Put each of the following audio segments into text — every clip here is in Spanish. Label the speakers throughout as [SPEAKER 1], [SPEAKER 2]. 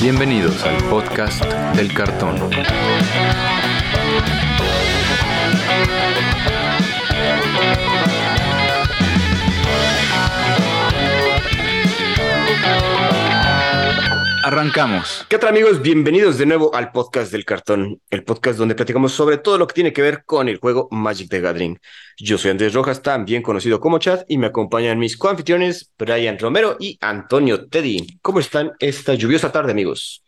[SPEAKER 1] Bienvenidos al podcast del cartón. Arrancamos.
[SPEAKER 2] ¿Qué tal amigos? Bienvenidos de nuevo al podcast del cartón, el podcast donde platicamos sobre todo lo que tiene que ver con el juego Magic the Gathering. Yo soy Andrés Rojas, también conocido como Chad, y me acompañan mis coanfitriones Brian Romero y Antonio Teddy. ¿Cómo están esta lluviosa tarde, amigos?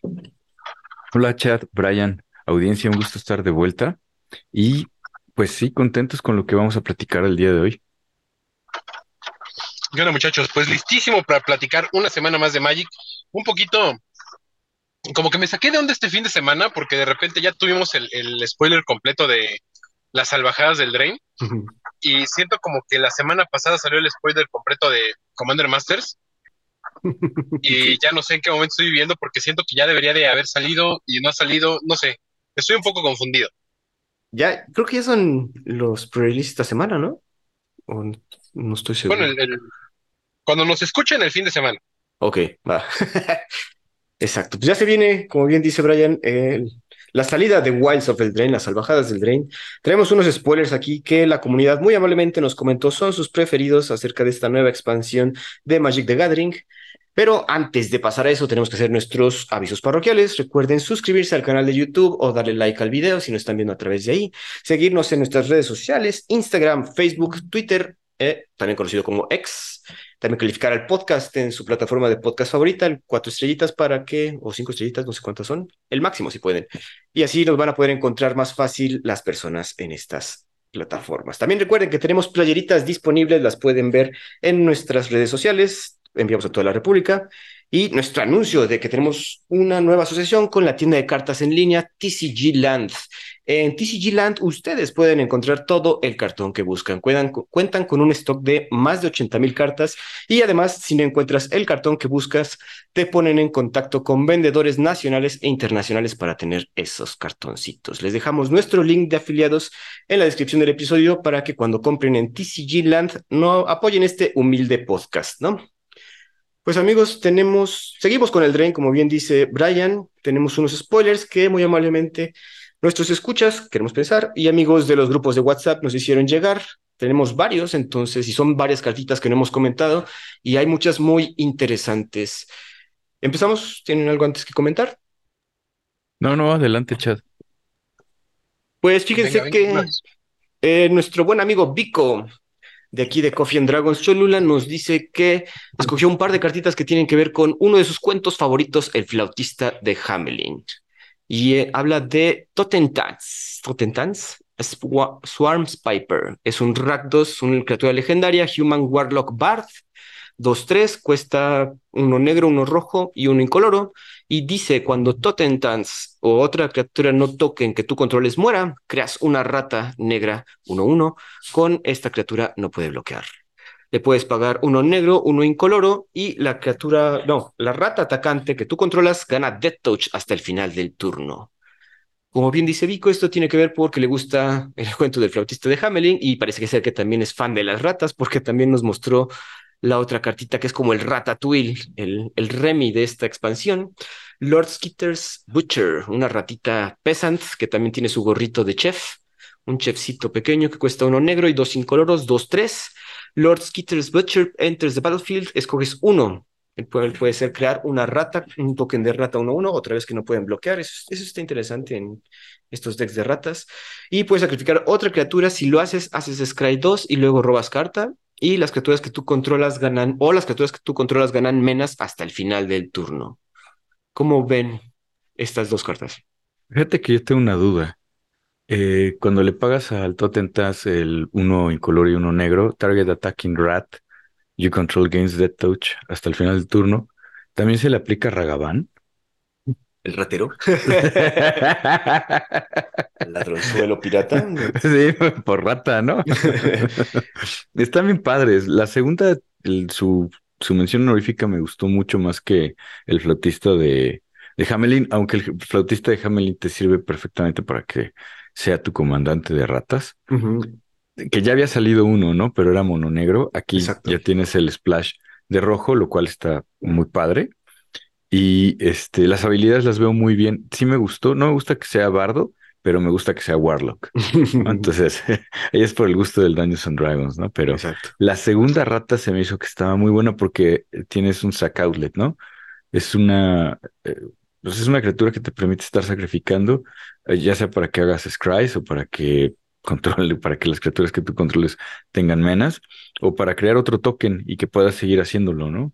[SPEAKER 1] Hola Chad, Brian, audiencia, un gusto estar de vuelta. Y pues sí, contentos con lo que vamos a platicar el día de hoy.
[SPEAKER 3] Bueno, muchachos, pues listísimo para platicar una semana más de Magic. Un poquito como que me saqué de onda este fin de semana porque de repente ya tuvimos el, spoiler completo de las salvajadas del Drain. Y siento como que la semana pasada salió el spoiler completo de Commander Masters. y ya no sé en qué momento estoy viviendo porque siento que ya debería de haber salido y no ha salido, no sé, estoy un poco confundido.
[SPEAKER 2] Ya, creo que ya son los pre esta semana, ¿no? no estoy seguro.
[SPEAKER 3] Bueno, cuando nos escuchen el fin de semana.
[SPEAKER 2] Ok, va. Exacto, pues ya se viene, como bien dice Brian, la salida de Wilds of the Drain, las salvajadas del Drain. Traemos unos spoilers aquí que la comunidad muy amablemente nos comentó son sus preferidos acerca de esta nueva expansión de Magic the Gathering. Pero antes de pasar a eso, tenemos que hacer nuestros avisos parroquiales. Recuerden suscribirse al canal de YouTube o darle like al video si nos están viendo a través de ahí. Seguirnos en nuestras redes sociales, Instagram, Facebook, Twitter, eh, también conocido como X. También calificar al podcast en su plataforma de podcast favorita, cuatro estrellitas para que, o cinco estrellitas, no sé cuántas son, el máximo si pueden. Y así nos van a poder encontrar más fácil las personas en estas plataformas. También recuerden que tenemos playeritas disponibles, las pueden ver en nuestras redes sociales, enviamos a toda la República. Y nuestro anuncio de que tenemos una nueva asociación con la tienda de cartas en línea TCG Land. En TCG Land ustedes pueden encontrar todo el cartón que buscan. Cuentan, con un stock de más de 80 mil cartas y además si no encuentras el cartón que buscas, te ponen en contacto con vendedores nacionales e internacionales para tener esos cartoncitos. Les dejamos nuestro link de afiliados en la descripción del episodio para que cuando compren en TCG Land no apoyen este humilde podcast, ¿no? Pues amigos, tenemos, seguimos con el Drain, como bien dice Brian, tenemos unos spoilers que muy amablemente Nuestros escuchas, queremos pensar, y amigos de los grupos de WhatsApp nos hicieron llegar. Tenemos varios, entonces, y son varias cartitas que no hemos comentado, y hay muchas muy interesantes. ¿Empezamos? ¿Tienen algo antes que comentar?
[SPEAKER 1] No, no, adelante, Chad.
[SPEAKER 2] Pues fíjense que eh, nuestro buen amigo Vico, de aquí de Coffee and Dragons Cholula, nos dice que escogió un par de cartitas que tienen que ver con uno de sus cuentos favoritos, El flautista de Hamelin y eh, habla de Totentans. Totentans, Swarms Piper. Es un Rakdos, una criatura legendaria, Human Warlock Bard. 2-3, cuesta uno negro, uno rojo y uno incoloro. Y dice: cuando Totentans o otra criatura no toquen que tú controles muera, creas una rata negra 1-1. Con esta criatura no puede bloquear le puedes pagar uno negro, uno incoloro y la criatura, no, la rata atacante que tú controlas gana Death Touch hasta el final del turno. Como bien dice Vico, esto tiene que ver porque le gusta el cuento del flautista de Hamelin y parece que ser que también es fan de las ratas porque también nos mostró la otra cartita que es como el Ratatouille, el, el Remy de esta expansión. Lord Skitter's Butcher, una ratita peasant que también tiene su gorrito de chef, un chefcito pequeño que cuesta uno negro y dos incoloros, dos tres Lord Skitter's Butcher enters the battlefield, escoges uno. Puede, puede ser crear una rata, un token de rata 1-1, otra vez que no pueden bloquear. Eso, eso está interesante en estos decks de ratas. Y puedes sacrificar otra criatura. Si lo haces, haces Scry 2 y luego robas carta. Y las criaturas que tú controlas ganan, o las criaturas que tú controlas ganan menos hasta el final del turno. ¿Cómo ven estas dos cartas?
[SPEAKER 1] Fíjate que yo tengo una duda. Eh, cuando le pagas al Totentas el uno incoloro y uno negro, Target Attacking Rat, You Control Gains Dead Touch hasta el final del turno, ¿también se le aplica Ragavan?
[SPEAKER 2] ¿El ratero? ¿El ladronzuelo pirata?
[SPEAKER 1] Sí, por rata, ¿no? Están bien padres. La segunda, su, su mención honorífica me gustó mucho más que el flautista de, de Hamelin, aunque el flautista de Hamelin te sirve perfectamente para que sea tu comandante de ratas. Que ya había salido uno, ¿no? Pero era mono negro. Aquí ya tienes el splash de rojo, lo cual está muy padre. Y este, las habilidades las veo muy bien. Sí me gustó. No me gusta que sea bardo, pero me gusta que sea Warlock. ¿no? Entonces, ella es por el gusto del Dungeons and Dragons, ¿no? Pero
[SPEAKER 2] Exacto.
[SPEAKER 1] la segunda rata se me hizo que estaba muy buena porque tienes un sack outlet, ¿no? Es una, eh, pues es una criatura que te permite estar sacrificando, eh, ya sea para que hagas scries o para que controle, para que las criaturas que tú controles tengan menas, o para crear otro token y que puedas seguir haciéndolo, ¿no?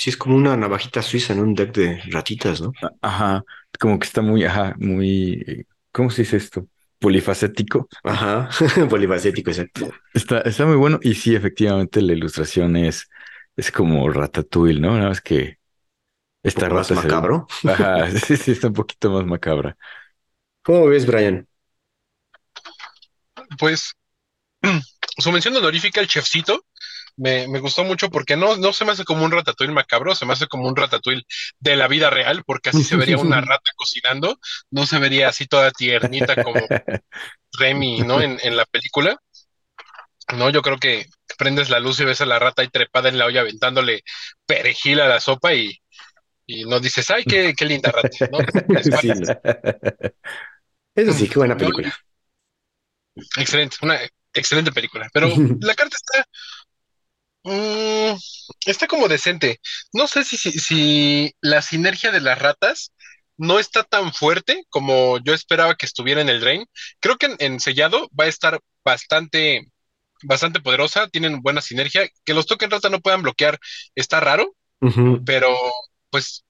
[SPEAKER 2] Sí, es como una navajita suiza en un deck de ratitas, ¿no?
[SPEAKER 1] A- Ajá, como que está muy, ajá, muy, ¿cómo se dice esto? Polifacético.
[SPEAKER 2] Ajá, polifacético, exacto.
[SPEAKER 1] Está, está muy bueno y sí, efectivamente la ilustración es, es como Ratatouille, ¿no? Nada más que esta
[SPEAKER 2] poco más
[SPEAKER 1] rata se ve-
[SPEAKER 2] macabro.
[SPEAKER 1] Ajá, sí, sí, está un poquito más macabra.
[SPEAKER 2] ¿Cómo ves, Brian?
[SPEAKER 3] Pues su mención honorífica, el chefcito, me, me gustó mucho porque no, no se me hace como un ratatouille macabro, se me hace como un ratatouille de la vida real, porque así se vería una rata cocinando, no se vería así toda tiernita como Remy, ¿no? En, en la película. No, yo creo que prendes la luz y ves a la rata ahí trepada en la olla aventándole perejil a la sopa y, y no dices, ay, qué, qué linda rata, ¿no?
[SPEAKER 2] Sí. Eso sí, qué buena película.
[SPEAKER 3] Excelente, una excelente película. Pero la carta está, mm, está como decente. No sé si, si, si la sinergia de las ratas no está tan fuerte como yo esperaba que estuviera en el Drain. Creo que en, en sellado va a estar bastante, bastante poderosa. Tienen buena sinergia. Que los token rata no puedan bloquear está raro, pero pues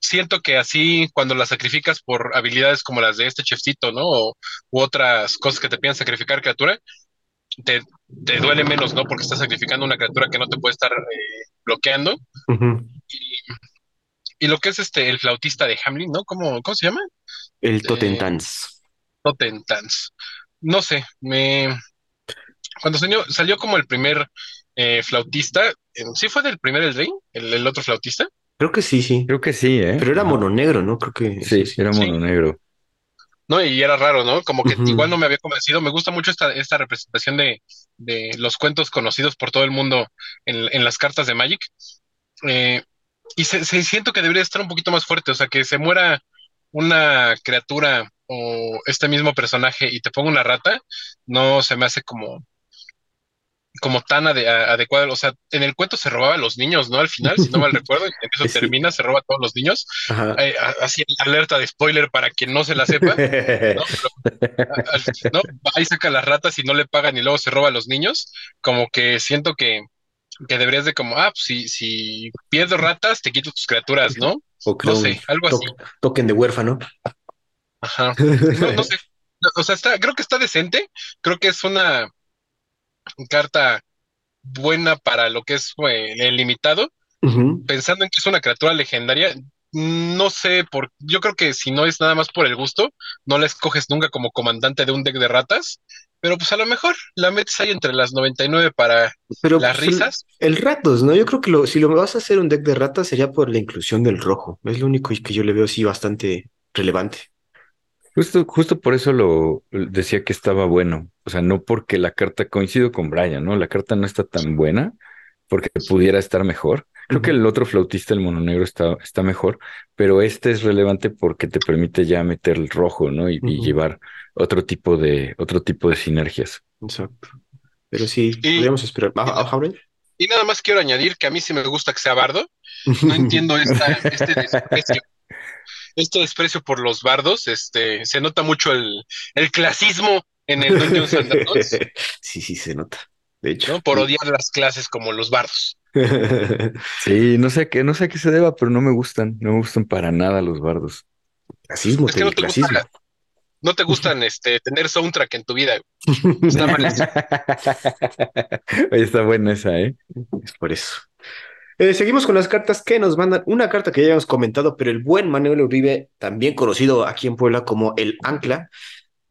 [SPEAKER 3] siento que así cuando la sacrificas por habilidades como las de este chefcito, ¿no? O, u otras cosas que te piden sacrificar criatura, te, te duele menos, ¿no? Porque estás sacrificando una criatura que no te puede estar eh, bloqueando. Y, y lo que es este, el flautista de Hamlin, ¿no? ¿Cómo, cómo se llama?
[SPEAKER 2] El
[SPEAKER 3] Eh,
[SPEAKER 2] Totentans.
[SPEAKER 3] Totentans. No sé, me... Cuando salió, salió como el primer eh, flautista, ¿sí fue del primer el Rey? El, el otro flautista?
[SPEAKER 2] Creo que sí, sí.
[SPEAKER 1] Creo que sí, ¿eh?
[SPEAKER 2] Pero era mono negro, ¿no? Creo que
[SPEAKER 1] Sí,
[SPEAKER 2] eso sí.
[SPEAKER 1] era
[SPEAKER 3] Sí.
[SPEAKER 1] mono negro.
[SPEAKER 3] ¿No? Y era raro, ¿no? Como que igual no me había convencido. Me gusta mucho esta, esta representación de, de los cuentos conocidos por todo el mundo en, en las cartas de Magic. Eh, y se, se- siento que debería estar un poquito más fuerte, o sea, que se muera una criatura o este mismo personaje y te ponga una rata, no se me hace como, como tan ade- a- adecuado. O sea, en el cuento se robaba a los niños, ¿no? Al final, si no mal recuerdo, en eso
[SPEAKER 2] Sí.
[SPEAKER 3] termina, se roba a todos los niños. Eh, así, alerta de spoiler para quien no se la sepa. ¿no? Pero, a- al- ¿no? Ahí saca las ratas y no le pagan y luego se roba a los niños. Como que siento que, que deberías de como, ah, pues si, si pierdo ratas, te quito tus criaturas, ¿no?
[SPEAKER 2] O
[SPEAKER 3] No sé, algo así.
[SPEAKER 2] to- token de huérfano.
[SPEAKER 3] Ajá. No, no sé. O sea, está, creo que está decente. Creo que es una carta buena para lo que es eh, el limitado. Pensando en que es una criatura legendaria, no sé por, yo creo que si no es nada más por el gusto, no la escoges nunca como comandante de un deck de ratas, pero pues a lo mejor la metes ahí entre las 99 para
[SPEAKER 2] Pero
[SPEAKER 3] las
[SPEAKER 2] pues, el-
[SPEAKER 3] risas.
[SPEAKER 2] El, ratos, ¿no? Yo creo que lo, si lo vas a hacer un deck de ratas sería por la inclusión del rojo. Es lo único que yo le veo sí bastante relevante.
[SPEAKER 1] Justo, justo por eso lo decía que estaba bueno. O sea, no porque la carta, coincido con Brian, ¿no? La carta no está tan buena porque pudiera estar mejor. Creo que el otro flautista, el mono negro, está, está mejor, pero este es relevante porque te permite ya meter el rojo, ¿no? Y, llevar otro tipo de, otro tipo de sinergias.
[SPEAKER 2] Exacto. Pero sí,
[SPEAKER 3] Y-
[SPEAKER 2] podríamos esperar. ¿Ah, ah?
[SPEAKER 3] Y nada más quiero añadir que a mí sí me gusta que sea bardo. No entiendo esta, este desprecio. Este desprecio por los bardos, este, se nota mucho el, el clasismo en el Dungeons and Dragons,
[SPEAKER 2] Sí, sí, se nota. De hecho.
[SPEAKER 3] ¿no? Por odiar las clases como los bardos.
[SPEAKER 1] Sí, no sé a qué, no sé a qué se deba, pero no me gustan, no me gustan para nada los bardos.
[SPEAKER 2] Clasismo,
[SPEAKER 3] Es que no te gusta. No te gustan este, tener soundtrack en tu vida. Está mal.
[SPEAKER 1] Oye, está buena esa, ¿eh?
[SPEAKER 2] Es por eso. Eh, seguimos con las cartas que nos mandan. Una carta que ya habíamos comentado, pero el buen Manuel Uribe, también conocido aquí en Puebla como el Ancla,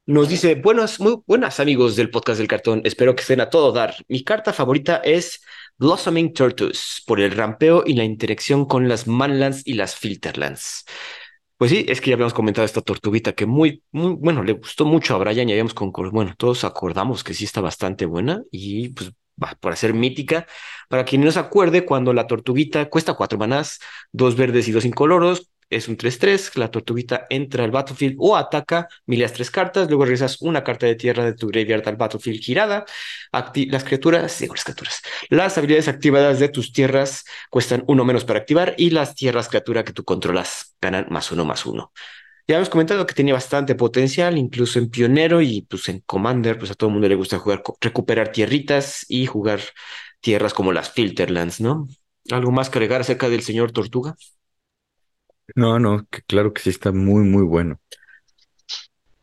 [SPEAKER 2] nos dice: Buenas, muy buenas amigos del podcast del cartón. Espero que estén a todo dar. Mi carta favorita es Blossoming Tortoise, por el rampeo y la interacción con las Manlands y las Filterlands. Pues sí, es que ya habíamos comentado esta tortuguita que muy, muy, bueno, le gustó mucho a Brian y habíamos concordado, bueno, todos acordamos que sí está bastante buena y pues por hacer mítica. Para quien no se acuerde, cuando la tortuguita cuesta cuatro manás, dos verdes y dos incoloros, es un 3-3, la tortuguita entra al battlefield o ataca, mileas tres cartas, luego regresas una carta de tierra de tu graveyard al battlefield girada. las criaturas, digo las criaturas, las habilidades activadas de tus tierras cuestan uno menos para activar y las tierras criatura que tú controlas ganan más uno más uno. Ya hemos comentado que tenía bastante potencial, incluso en Pionero y pues en Commander, pues a todo el mundo le gusta jugar, recuperar tierritas y jugar tierras como las Filterlands, ¿no? ¿Algo más que agregar acerca del señor Tortuga?
[SPEAKER 1] No, no, que claro que sí está muy, muy bueno.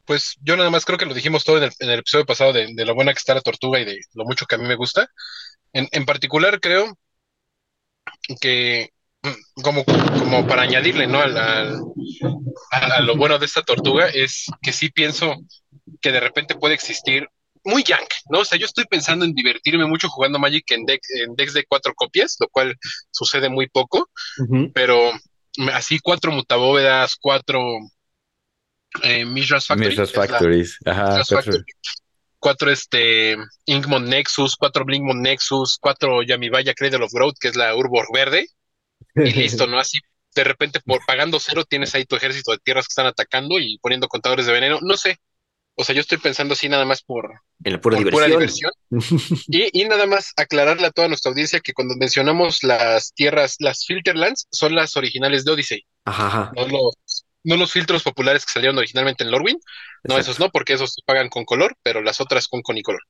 [SPEAKER 3] Pues yo nada más creo que lo dijimos todo en el, episodio pasado de, lo buena que está la tortuga y de lo mucho que a mí me gusta. En, en particular creo que como, como para añadirle, ¿no? a, lo bueno de esta tortuga es que sí pienso que de repente puede existir muy yank, ¿no? O sea, yo estoy pensando en divertirme mucho jugando Magic en, en decks de cuatro copias, lo cual sucede muy poco, pero así cuatro mutabóvedas, cuatro eh, Mishra's
[SPEAKER 1] Factories. Ajá,
[SPEAKER 3] cuatro. este Inkmon Nexus, cuatro Blinkmon Nexus, cuatro Yamibaya Cradle of Growth, que es la Urbor verde, y listo, ¿no? Así de repente por pagando cero tienes ahí tu ejército de tierras que están atacando y poniendo contadores de veneno, no sé. O sea, yo estoy pensando así nada más por,
[SPEAKER 2] en la pura diversión.
[SPEAKER 3] y, y, nada más aclararle a toda nuestra audiencia que cuando mencionamos las tierras, las Filterlands, son las originales de Odyssey.
[SPEAKER 2] Ajá,
[SPEAKER 3] No, los, no los filtros populares que salieron originalmente en Lorwyn. No, esos no, porque esos se pagan con color, pero las otras con color.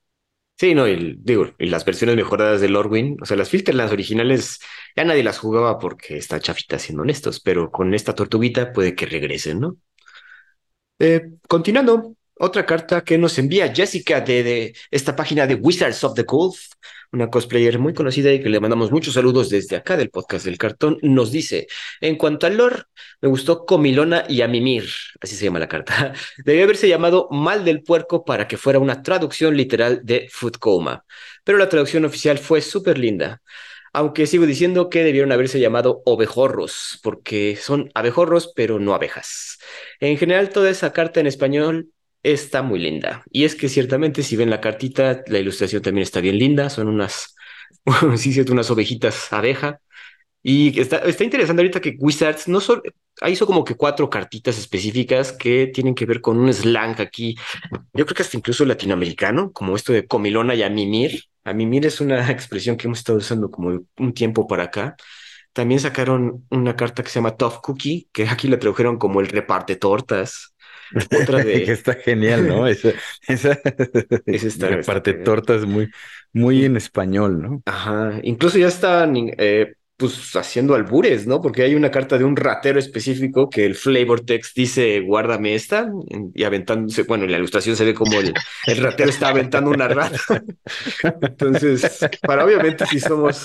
[SPEAKER 2] Sí, no, y, digo, y las versiones mejoradas de Lorwyn, o sea, las Filterlands originales ya nadie las jugaba porque está chafita, siendo honestos, pero con esta tortuguita puede que regresen, ¿no? Eh, continuando, otra carta que nos envía Jessica de, esta página de Wizards of the Coast, una cosplayer muy conocida y que le mandamos muchos saludos desde acá del podcast del cartón, nos dice, en cuanto al lore, me gustó Comilona y Amimir, así se llama la carta, debió haberse llamado Mal del Puerco para que fuera una traducción literal de Food Coma, pero la traducción oficial fue súper linda. Aunque sigo diciendo que debieron haberse llamado ovejorros, porque son abejorros, pero no abejas. En general, toda esa carta en español está muy linda. Y es que ciertamente si ven la cartita, la ilustración también está bien linda. Son unas, sí, cierto, unas ovejitas abeja. Y está, está interesante ahorita que Wizards no solo hizo como que cuatro cartitas específicas que tienen que ver con un slang aquí. Yo creo que hasta incluso latinoamericano, como esto de comilona y amimir. Amimir es una expresión que hemos estado usando como un tiempo para acá. También sacaron una carta que se llama Tough Cookie, que aquí la tradujeron como el reparte tortas.
[SPEAKER 1] Otra de... que está genial, ¿no? Esa, esa, esa parte torta es muy, muy en español, ¿no?
[SPEAKER 2] Ajá, incluso ya están eh, pues haciendo albures, ¿no? Porque hay una carta de un ratero específico que el flavor text dice guárdame esta y aventándose, bueno, en la ilustración se ve como el, el ratero está aventando una rata. Entonces, para obviamente si somos,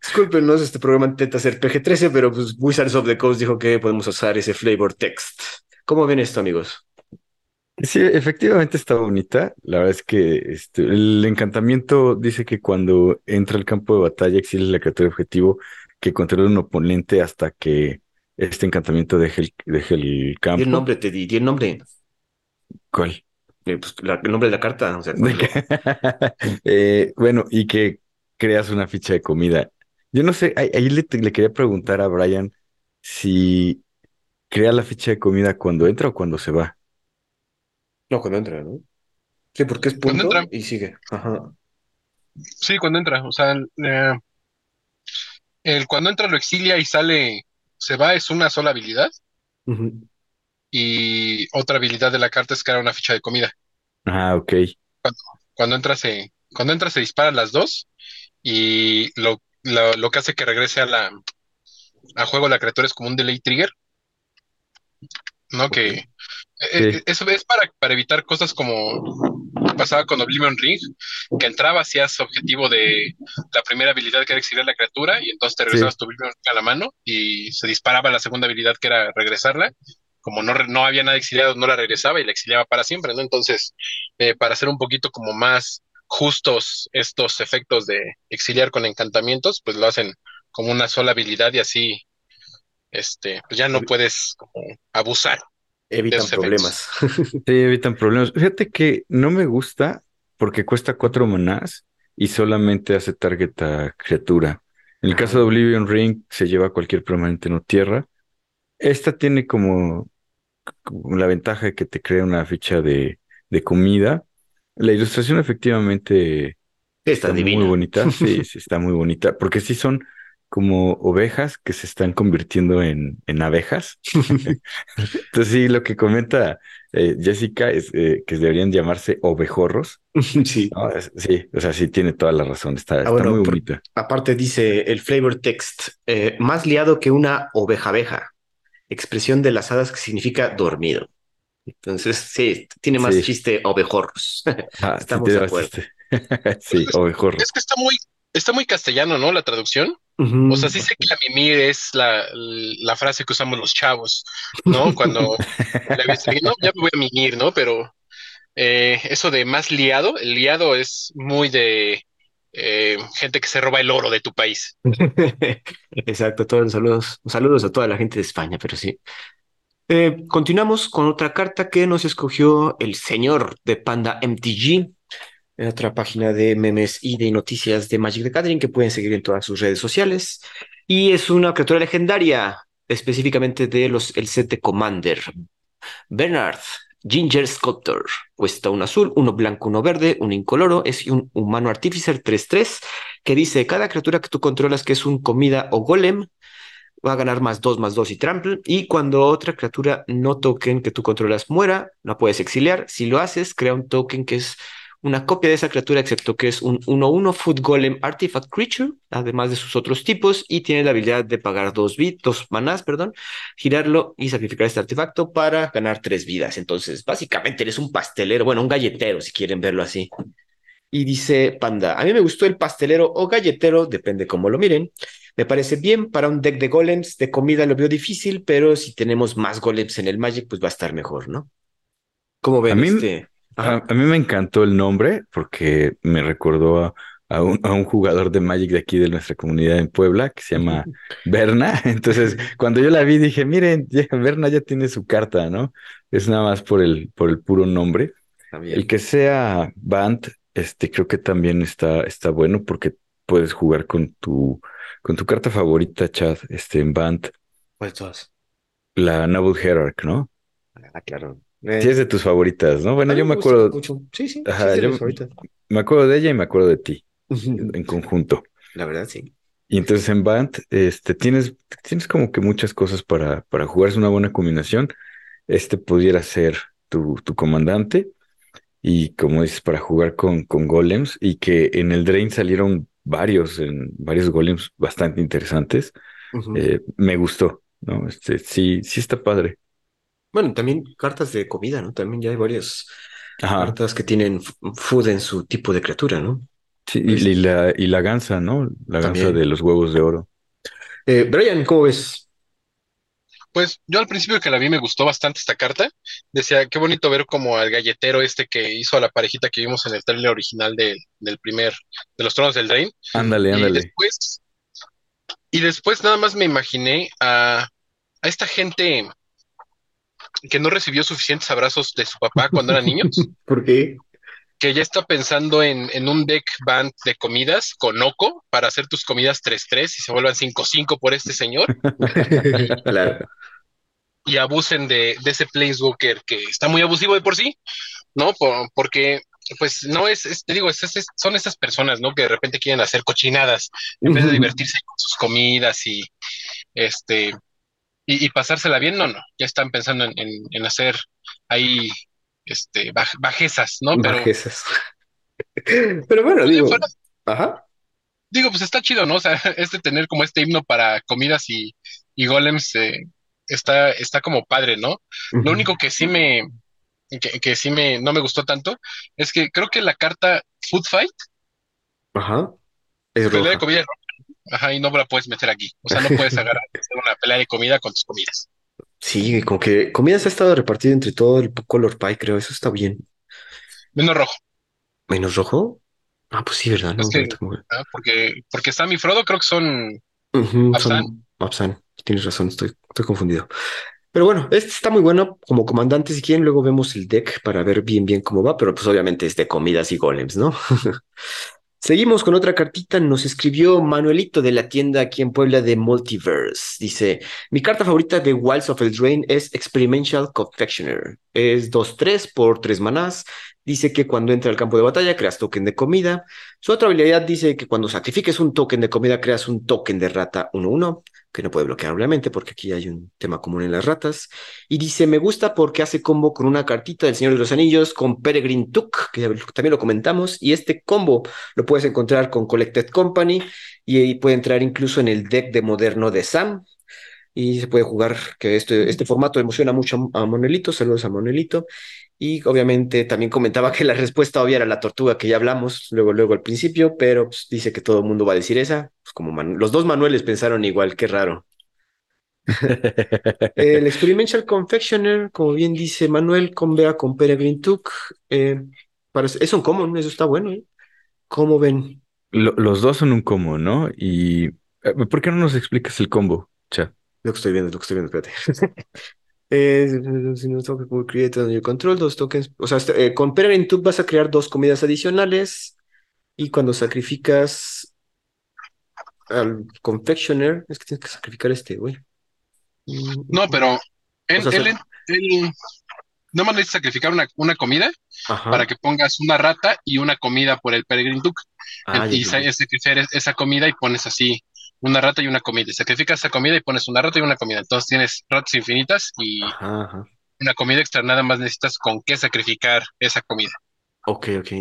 [SPEAKER 2] discúlpenos, este programa intenta ser PG-13, pero pues Wizards of the Coast dijo que podemos usar ese flavor text. ¿Cómo ven esto, amigos?
[SPEAKER 1] Sí, efectivamente está bonita. La verdad es que este, el encantamiento dice que cuando entra al campo de batalla exile la criatura objetivo que controla un oponente hasta que este encantamiento deje el, deje el campo.
[SPEAKER 2] ¿Y el nombre, te di? el nombre?
[SPEAKER 1] ¿Cuál?
[SPEAKER 2] Eh, pues, el nombre de la carta.
[SPEAKER 1] Eh, bueno, y que creas una ficha de comida. Yo no sé, ahí, le, le quería preguntar a Brian si crea la ficha de comida cuando entra o cuando se va.
[SPEAKER 2] No, cuando entra, ¿no? Sí, porque es punto y sigue. Ajá.
[SPEAKER 3] Sí, cuando entra. O sea, eh, el cuando entra lo exilia y sale, se va, es una sola habilidad. Y otra habilidad de la carta es crear una ficha de comida.
[SPEAKER 1] Ah, ok.
[SPEAKER 3] Cuando, entra se, cuando entra se disparan las dos. Y lo, lo, que hace que regrese a la a juego la criatura es como un delay trigger. ¿No? Que eh, eso es para, para evitar cosas como pasaba con Oblivion Ring, que entraba, hacías objetivo de la primera habilidad que era exiliar la criatura, y entonces te regresabas tu Oblivion Ring a la mano y se disparaba la segunda habilidad que era regresarla. Como no, no había nada exiliado, no la regresaba y la exiliaba para siempre, ¿no? Entonces, eh, para hacer un poquito como más justos estos efectos de exiliar con encantamientos, pues lo hacen como una sola habilidad y así este, pues ya no puedes abusar.
[SPEAKER 2] Evitan problemas.
[SPEAKER 1] Sí, evitan problemas. Fíjate que no me gusta porque cuesta cuatro manás y solamente hace target a criatura. En el caso de Oblivion Ring se lleva cualquier permanente no tierra. Esta tiene como, como la ventaja de que te crea una ficha de, de comida. La ilustración efectivamente
[SPEAKER 2] Está,
[SPEAKER 1] muy
[SPEAKER 2] divina.
[SPEAKER 1] bonita. Sí, sí, está muy bonita. Porque sí son como ovejas que se están convirtiendo en, en abejas. Entonces sí, lo que comenta eh, Jessica es eh, que deberían llamarse ovejorros.
[SPEAKER 2] Sí.
[SPEAKER 1] sí, o sea, sí tiene toda la razón. Está, está
[SPEAKER 2] Ah, bueno,
[SPEAKER 1] muy bonita.
[SPEAKER 2] Aparte dice el flavor text, eh, más liado que una oveja abeja, expresión de las hadas que significa dormido. Entonces, sí, tiene más
[SPEAKER 1] Sí.
[SPEAKER 2] chiste ovejorros.
[SPEAKER 1] Ah,
[SPEAKER 2] Estamos de acuerdo.
[SPEAKER 1] sí, ovejorros.
[SPEAKER 3] Es que está muy, está muy castellano, ¿no? La traducción. O sea, sí sé que la mimir es la, la frase que usamos los chavos, ¿no? Cuando le ves a alguien, no, ya me voy a mimir, ¿no? Pero eh, eso de más liado, el liado es muy de eh, gente que se roba el oro de tu país.
[SPEAKER 2] Exacto, todos los saludos, saludos a toda la gente de España, pero sí. Eh, continuamos con otra carta que nos escogió el señor de Panda MTG, en otra página de memes y de noticias de Magic the Gathering que pueden seguir en todas sus redes sociales. Y es una criatura legendaria, específicamente de los el set de Commander. Bernard, Ginger Sculptor. Cuesta un azul, uno blanco, uno verde, un incoloro. Es un humano artificer 3-3 que dice: cada criatura que tú controlas que es un comida o golem va a ganar más 2, más 2 y trample. Y cuando otra criatura no token que tú controlas muera, la puedes exiliar. Si lo haces, crea un token que es una copia de esa criatura, excepto que es un 1-1 Food Golem Artifact Creature, además de sus otros tipos, y tiene la habilidad de pagar dos, bit, dos manás, perdón, girarlo y sacrificar este artefacto para ganar tres vidas. Entonces, básicamente eres un pastelero, bueno, un galletero, si quieren verlo así. Y dice Panda, a mí me gustó el pastelero o galletero, depende cómo lo miren. Me parece bien para un deck de golems, de comida lo veo difícil, pero si tenemos más golems en el Magic, pues va a estar mejor, ¿no? ¿Cómo ven
[SPEAKER 1] A mí-
[SPEAKER 2] este?
[SPEAKER 1] A, mí me encantó el nombre porque me recordó a, a un, a un jugador de Magic de aquí de nuestra comunidad en Puebla que se llama Berna. Entonces, cuando yo la vi, dije, miren, ya, Berna ya tiene su carta, ¿no? Es nada más por el, por el puro nombre.
[SPEAKER 2] También.
[SPEAKER 1] El que sea Band, este, creo que también está, está bueno porque puedes jugar con tu, con tu carta favorita, Chad, este, en Band,
[SPEAKER 2] Pues todas.
[SPEAKER 1] la Noble Hierarch, ¿no?
[SPEAKER 2] Ah, claro.
[SPEAKER 1] Sí, es de tus favoritas, ¿no? Bueno, yo me
[SPEAKER 2] gusta
[SPEAKER 1] acuerdo,
[SPEAKER 2] mucho. Sí, sí,
[SPEAKER 1] Ajá, yo- me acuerdo de ella y me acuerdo de ti en conjunto.
[SPEAKER 2] La verdad, sí.
[SPEAKER 1] Y entonces en Band, este, tienes, tienes como que muchas cosas para, para jugar, es una buena combinación. Este pudiera ser tu, tu comandante, y como dices, para jugar con, con golems, y que en el Drain salieron varios, en, varios golems bastante interesantes. Eh, me gustó, ¿no? Este, sí, sí está padre.
[SPEAKER 2] Bueno, también cartas de comida, ¿no? También ya hay varias
[SPEAKER 1] Ajá.
[SPEAKER 2] cartas que tienen food en su tipo de criatura, ¿no?
[SPEAKER 1] Sí, y, y la, y la gansa, ¿no? La gansa
[SPEAKER 2] También.
[SPEAKER 1] de los huevos de oro.
[SPEAKER 2] Eh, Brian, ¿cómo ves?
[SPEAKER 3] Pues yo al principio que la vi me gustó bastante esta carta. Decía, qué bonito ver como al galletero este que hizo a la parejita que vimos en el trailer original del, del primer, de los tronos del Drain.
[SPEAKER 1] Ándale,
[SPEAKER 3] Y
[SPEAKER 1] ándale.
[SPEAKER 3] después, y después nada más me imaginé a, a esta gente que no recibió suficientes abrazos de su papá cuando eran niños,
[SPEAKER 2] ¿Por qué?
[SPEAKER 3] que ya está pensando en, en un deck band de comidas con Oco para hacer tus comidas 3-3 y se vuelvan 5-5 por este señor
[SPEAKER 2] Claro.
[SPEAKER 3] y abusen de, de ese Planeswalker que está muy abusivo de por sí, ¿no? Por- porque, pues, no es, es- te digo, es- es- son esas personas, ¿no? Que de repente quieren hacer cochinadas en vez de divertirse con sus comidas y, este, y, y pasársela bien, no, no, ya están pensando en, en- en hacer ahí, este, baj- bajezas, ¿no? Pero,
[SPEAKER 2] Bajezas. Pero bueno, digo.
[SPEAKER 3] fuera-
[SPEAKER 2] Ajá.
[SPEAKER 3] digo, pues está chido, ¿no? O sea, este tener como este himno para comidas y, y golems, eh, está, está como padre, ¿no? Lo único que sí me, que, que sí me, no me gustó tanto es que creo que la carta Food Fight,
[SPEAKER 2] Ajá. Es
[SPEAKER 3] pelea de comida ajá, y no la puedes meter aquí. O sea, no puedes agarrar hacer una pelea de comida con tus comidas.
[SPEAKER 2] Sí, como que comida se ha estado repartido entre todo el color pie, creo. Eso está bien.
[SPEAKER 3] Menos rojo,
[SPEAKER 2] ¿Menos rojo? Ah, pues sí, ¿verdad? No,
[SPEAKER 3] Es que- ¿ah? Porque, porque Sam y Frodo creo que son,
[SPEAKER 2] Ujú,
[SPEAKER 3] Absan.
[SPEAKER 2] son Absan. Tienes razón, estoy, estoy confundido. Pero bueno, este está muy bueno como comandante. Si quieren, luego vemos el deck para ver bien, bien cómo va. Pero pues obviamente es de comidas y golems, ¿no? Seguimos con otra cartita. Nos escribió Manuelito de la tienda aquí en Puebla de Multiverse. Dice: Mi carta favorita de Wilds of Eldraine es Experimental Confectioner. Es 2-3 por 3 manás. Dice que cuando entra al campo de batalla creas token de comida. Su otra habilidad dice que cuando sacrifiques un token de comida creas un token de rata 1-1 que no puede bloquear obviamente porque aquí hay un tema común en las ratas. Y dice, me gusta porque hace combo con una cartita del Señor de los Anillos, con Peregrine Took, que también lo comentamos, y este combo lo puedes encontrar con Collected Company y, puede entrar incluso en el deck de moderno de Sam. Y se puede jugar, que este, este formato emociona mucho a Monelito, saludos a Monelito. Y obviamente también comentaba que la respuesta obvia era la tortuga que ya hablamos luego, luego al principio, pero pues, dice que todo el mundo va a decir esa. Pues como los dos Manueles pensaron igual, qué raro. el Experimental Confectioner, como bien dice Manuel, con Bea con Peregrine Took, eh, es un común, eso está bueno. ¿eh? ¿Cómo ven?
[SPEAKER 1] los dos son un combo, ¿no? Y eh, ¿por qué no nos explicas el combo? Cha.
[SPEAKER 2] Lo que estoy viendo, lo que estoy viendo, espérate. Eh, si no token create your control, dos tokens. O sea, este, eh, con Peregrine Tube vas a crear dos comidas adicionales. Y cuando sacrificas al Confectioner, es que tienes que sacrificar este, güey.
[SPEAKER 3] Mm, no, pero él, no más necesitas sacrificar una, una comida para que pongas una rata y una comida por el Peregrine Duke. Ah, y sacrificar esa comida y pones así una rata y una comida. Sacrificas esa comida y pones una rata y una comida. Entonces tienes ratas infinitas y una comida extra. Nada más necesitas con qué sacrificar esa comida.
[SPEAKER 2] Ok, ok.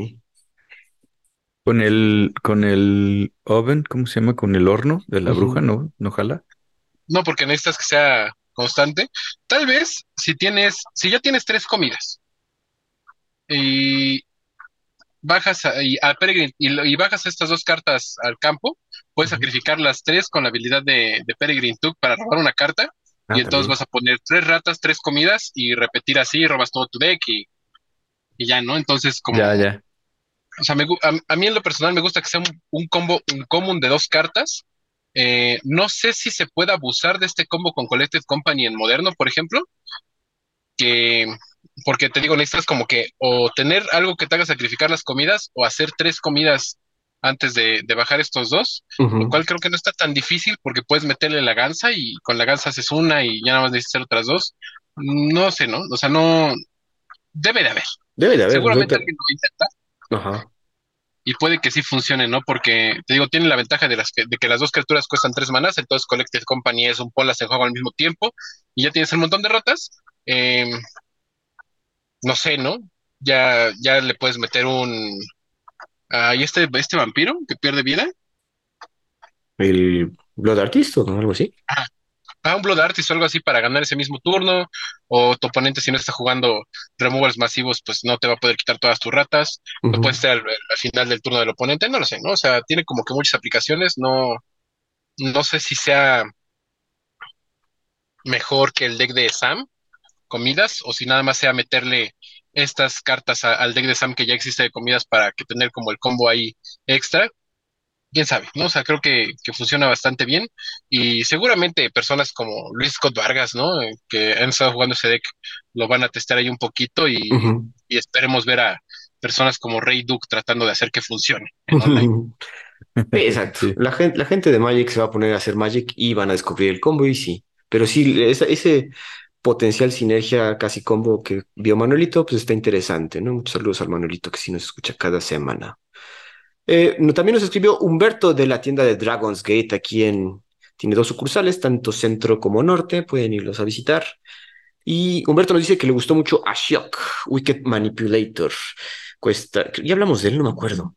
[SPEAKER 1] Con el, con el oven, ¿cómo se llama? Con el horno de la bruja, ¿no? ¿No jala?
[SPEAKER 3] No, porque necesitas que sea constante. Tal vez si tienes, si ya tienes tres comidas y bajas a, y, y, bajas estas dos cartas al campo, puedes sacrificar las tres con la habilidad de, de Peregrine Took para robar una carta. Ah, y entonces vas a poner tres ratas, tres comidas y repetir así, robas todo tu deck y, y ya, ¿no? Entonces, como.
[SPEAKER 1] Ya, ya.
[SPEAKER 3] O sea, a, mí en lo personal me gusta que sea un, combo, un común de dos cartas. Eh, no sé si se puede abusar de este combo con Collected Company en moderno, por ejemplo. Que porque te digo, necesitas como que o tener algo que te haga sacrificar las comidas o hacer tres comidas antes de, bajar estos dos, lo cual creo que no está tan difícil porque puedes meterle la ganza y con la ganza haces una y ya nada más necesitas hacer otras dos. No sé, ¿no? O sea, no. Debe de haber.
[SPEAKER 2] Debe de haber.
[SPEAKER 3] Seguramente alguien lo va a intentar. Ajá. Y puede que sí funcione, ¿no? Porque, te digo, tiene la ventaja de, las que, de que las dos criaturas cuestan tres manas, entonces Collected Company es un polas en juego al mismo tiempo y ya tienes un montón de ratas. Eh, no sé, ¿no? Ya, ya le puedes meter un. Ah, ¿Y este, este vampiro que pierde vida?
[SPEAKER 2] El Blood Artist o algo así.
[SPEAKER 3] Ah, un Blood Artist o algo así para ganar ese mismo turno. O tu oponente, si no está jugando removals masivos, pues no te va a poder quitar todas tus ratas. No puede estar al, final del turno del oponente, no lo sé, ¿no? O sea, tiene como que muchas aplicaciones. No, no sé si sea mejor que el deck de Sam, comidas o si nada más sea meterle estas cartas al deck de Sam que ya existe de comidas para que tener como el combo ahí extra. Quién sabe, ¿no? O sea, creo que, funciona bastante bien y seguramente personas como Luis Scott Vargas, ¿no? Eh, que han estado jugando ese deck, lo van a testar ahí un poquito y, esperemos ver a personas como Rey Duke tratando de hacer que funcione.
[SPEAKER 2] Exacto. La, gente, la gente de Magic se va a poner a hacer Magic y van a descubrir el combo y sí. Pero sí, ese potencial sinergia casi combo que vio Manuelito, pues está interesante, ¿no? Muchos saludos al Manuelito que sí nos escucha cada semana. Eh, también nos escribió Humberto de la tienda de Dragon's Gate aquí en... Tiene dos sucursales, tanto centro como norte, pueden irlos a visitar. Y Humberto nos dice que le gustó mucho Ashok, Wicked Manipulator. Cuesta, ya hablamos de él, no me acuerdo.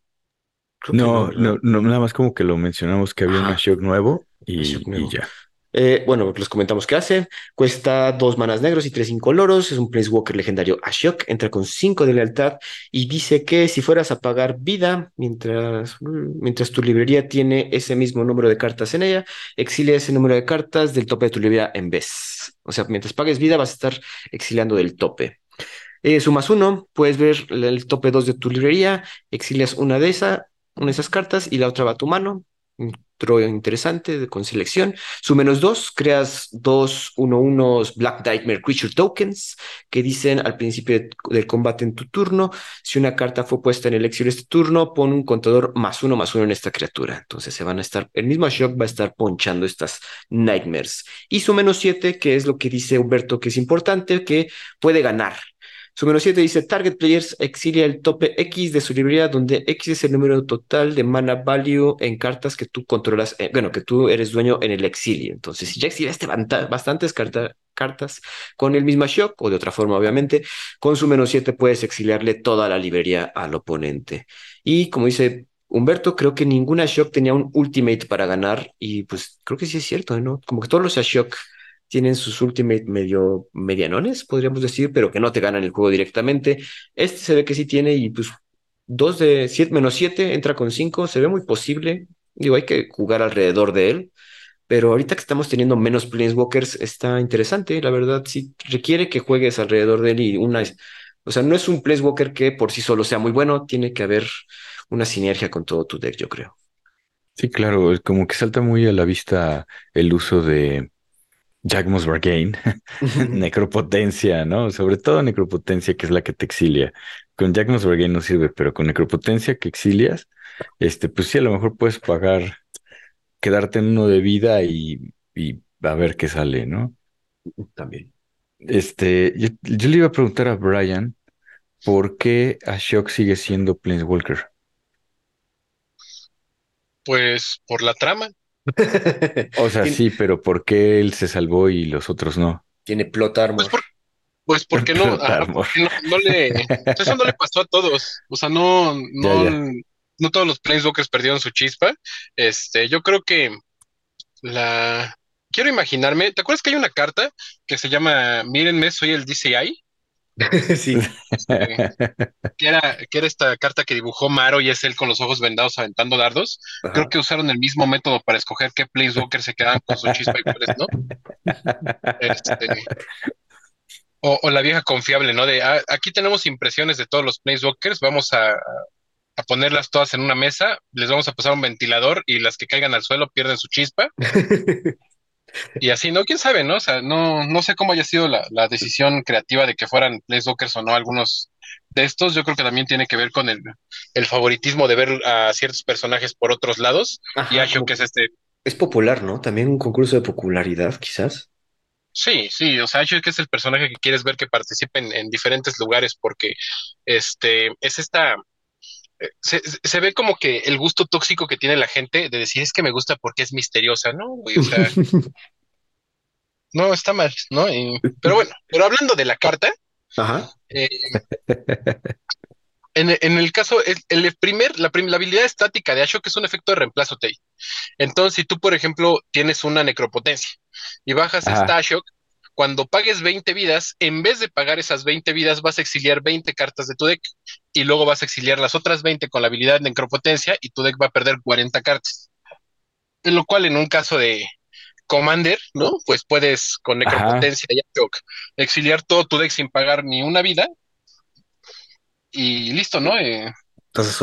[SPEAKER 1] No, no, no, nada más como que lo mencionamos que había un Ashok nuevo y ya.
[SPEAKER 2] Eh, bueno, les comentamos qué hace. Cuesta dos manas negros y tres incoloros. Es un Walker legendario Ashok. Entra con cinco de lealtad y dice que si fueras a pagar vida, mientras, mientras tu librería tiene ese mismo número de cartas en ella, exilia ese número de cartas del tope de tu librería en vez. O sea, mientras pagues vida, vas a estar exiliando del tope. Eh, sumas uno, puedes ver el tope dos de tu librería, exilias una de, esa, una de esas cartas y la otra va a tu mano otro interesante con selección. Su menos dos, creas dos 1-1 Black Nightmare Creature Tokens que dicen al principio del combate en tu turno, si una carta fue puesta en el exilio este turno, pon un contador más uno más uno en esta criatura. Entonces se van a estar, el mismo Shock va a estar ponchando estas Nightmares. Y su menos siete, que es lo que dice Humberto que es importante, que puede ganar. Su menos 7 dice, Target Players exilia el tope X de su librería, donde X es el número total de mana value en cartas que tú controlas, eh, bueno, que tú eres dueño en el exilio. Entonces, si ya exiliaste bastantes cartas con el mismo shock, o de otra forma, obviamente, con su menos 7 puedes exiliarle toda la librería al oponente. Y como dice Humberto, creo que ninguna shock tenía un ultimate para ganar, y pues creo que sí es cierto, ¿no? Como que todos los shock tienen sus ultimate medio medianones, podríamos decir, pero que no te ganan el juego directamente. Este se ve que sí tiene y pues 2 de 7 menos 7 entra con 5, se ve muy posible. Digo, hay que jugar alrededor de él, pero ahorita que estamos teniendo menos Planeswalkers está interesante, la verdad sí requiere que juegues alrededor de él y una... O sea, no es un Planeswalker que por sí solo sea muy bueno, tiene que haber una sinergia con todo tu deck, yo creo.
[SPEAKER 1] Sí, claro, como que salta muy a la vista el uso de Jagmos Bargain, necropotencia, ¿no? Sobre todo necropotencia, que es la que te exilia. Con Jagmos Bargain no sirve, pero con necropotencia que exilias, este, pues sí, a lo mejor puedes pagar, quedarte en uno de vida y, y a ver qué sale, ¿no?
[SPEAKER 2] También.
[SPEAKER 1] Este, yo, yo, le iba a preguntar a Brian por qué Ashok sigue siendo Planeswalker.
[SPEAKER 3] Pues por la trama.
[SPEAKER 1] O sea, sí, pero ¿por qué él se salvó y los otros no?
[SPEAKER 2] Tiene plot armor.
[SPEAKER 3] Pues, pues porque, no, no, le, eso no le pasó a todos. O sea, no, no, no todos los Planeswalkers perdieron su chispa. Este, yo creo que la quiero imaginarme. ¿Te acuerdas que hay una carta que se llama Mírenme, soy el DCI?
[SPEAKER 2] sí.
[SPEAKER 3] que, era, que era esta carta que dibujó Maro y es él con los ojos vendados aventando dardos. Creo que usaron el mismo método para escoger qué Planeswalker se quedaban con su chispa y cuáles no. Este, o, la vieja confiable, ¿no? De ah, aquí tenemos impresiones de todos los Planeswalkers, vamos a, a ponerlas todas en una mesa, les vamos a pasar un ventilador y las que caigan al suelo pierden su chispa. Y así, ¿no? ¿Quién sabe, no? O sea, no, no sé cómo haya sido la, decisión creativa de que fueran Planeswalkers o no algunos de estos. Yo creo que también tiene que ver con el, favoritismo de ver a ciertos personajes por otros lados. y Ashok que es este...
[SPEAKER 2] Es popular, ¿no? También un concurso de popularidad, quizás.
[SPEAKER 3] Sí, sí, o sea, que es el personaje que quieres ver que participe en, en diferentes lugares porque este es esta se, ve como que el gusto tóxico que tiene la gente de decir es que me gusta porque es misteriosa, ¿no? O sea, no, está mal, ¿no? pero bueno, pero hablando de la carta, eh, en, el caso, el, primer, la, la, habilidad estática de Ashok es un efecto de reemplazo Tei. Entonces, si tú, por ejemplo, tienes una necropotencia y bajas esta Ashok, cuando pagues 20 vidas, en vez de pagar esas 20 vidas, vas a exiliar 20 cartas de tu deck y luego vas a exiliar las otras 20 con la habilidad de necropotencia y tu deck va a perder 40 cartas. En lo cual, en un caso de Commander, ¿no? Pues puedes con necropotencia y exiliar todo tu deck sin pagar ni una vida y listo, ¿no? Eh,
[SPEAKER 2] entonces,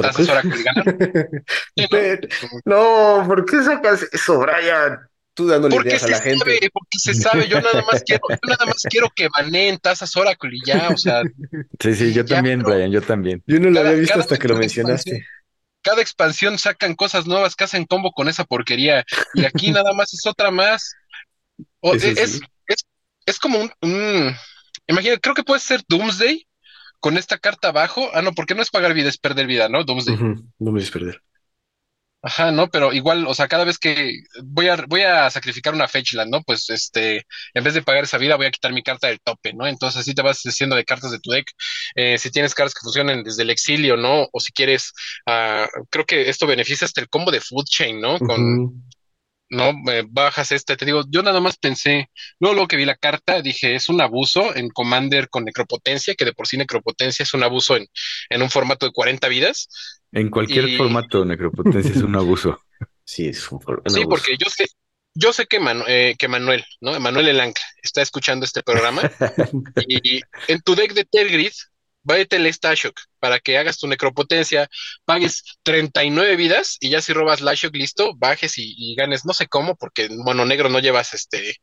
[SPEAKER 2] no, ¿por qué sacas eso, Brian? Tú dándole
[SPEAKER 3] porque
[SPEAKER 2] ideas a la gente.
[SPEAKER 3] Sabe, porque se sabe, yo nada más quiero, yo nada más quiero que baneen Tazas Oracle y ya, o sea.
[SPEAKER 1] Sí, sí, yo también, Brian, yo también.
[SPEAKER 2] Yo no lo había visto hasta que lo mencionaste.
[SPEAKER 3] Cada expansión sacan cosas nuevas que hacen combo con esa porquería. Y aquí nada más es otra más. es, es, es, como un, un imagina, creo que puede ser Doomsday con esta carta abajo. Ah, no, porque no es pagar vida, es perder vida, ¿no? Doomsday.
[SPEAKER 2] Doomsday es perder.
[SPEAKER 3] Ajá, no, pero igual, o sea, cada vez que voy a, voy a sacrificar una fetchland, ¿no? Pues este, en vez de pagar esa vida, voy a quitar mi carta del tope, ¿no? Entonces así te vas haciendo de cartas de tu deck. Eh, si tienes cartas que funcionan desde el exilio, ¿no? O si quieres, uh, creo que esto beneficia hasta el combo de Food Chain, ¿no? Con, ¿no? bajas este, te digo, yo nada más pensé, luego lo que vi la carta, dije, es un abuso en Commander con necropotencia, que de por sí necropotencia es un abuso en, en un formato de 40 vidas.
[SPEAKER 1] En cualquier formato, necropotencia es un abuso.
[SPEAKER 2] Sí, es un,
[SPEAKER 3] Sí, porque yo sé, yo sé que, eh, que Manuel, ¿no? Manuel el Ancla, está escuchando este programa. y en tu deck de Tergrid, váyate el Ashok para que hagas tu necropotencia, pagues 39 vidas y ya si robas Lashok, listo, bajes y, y ganes, no sé cómo, porque en mono negro no llevas este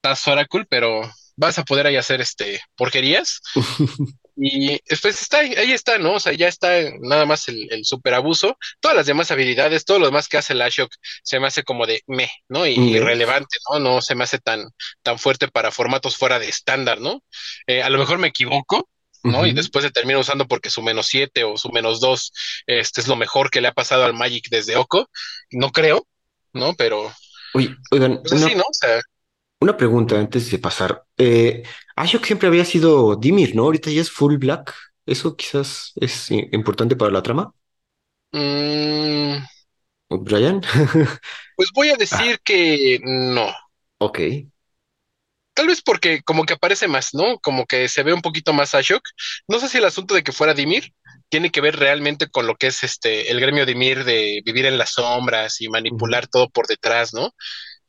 [SPEAKER 3] Taz Oracle, pero vas a poder ahí hacer este porquerías. y pues está ahí, está, ¿no? O sea, ya está nada más el, el super abuso. Todas las demás habilidades, todo lo demás que hace el Ashok se me hace como de me, ¿no? Y irrelevante, ¿no? No se me hace tan, tan fuerte para formatos fuera de estándar, ¿no? Eh, a lo mejor me equivoco, ¿no? Y después se termina usando porque su menos 7 o su menos 2 este es lo mejor que le ha pasado al Magic desde Oko. No creo, ¿no? Pero.
[SPEAKER 2] Oye, oigan,
[SPEAKER 3] pues sí, ¿no? O sea,
[SPEAKER 2] una pregunta antes de pasar. Eh, Ashok siempre había sido Dimir, ¿no? Ahorita ya es full black. ¿Eso quizás es importante para la trama?
[SPEAKER 3] mm,
[SPEAKER 2] Brian.
[SPEAKER 3] pues voy a decir que no.
[SPEAKER 2] ok.
[SPEAKER 3] Tal vez porque como que aparece más, ¿no? Como que se ve un poquito más Ashok. No sé si el asunto de que fuera Dimir tiene que ver realmente con lo que es este el gremio Dimir de vivir en las sombras y manipular todo por detrás, ¿no?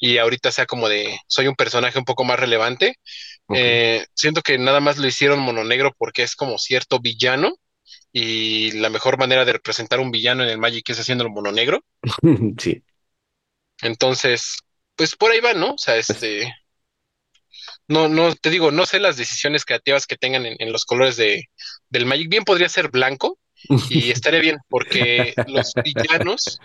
[SPEAKER 3] Y ahorita sea como de soy un personaje un poco más relevante. Eh, siento que nada más lo hicieron mononegro porque es como cierto villano y la mejor manera de representar un villano en el Magic es haciéndolo mononegro.
[SPEAKER 2] sí.
[SPEAKER 3] Entonces, pues por ahí va, ¿no? O sea, este, no, no, te digo, no sé las decisiones creativas que tengan en, en los colores de, del Magic. Bien podría ser blanco y estaría bien, porque los villanos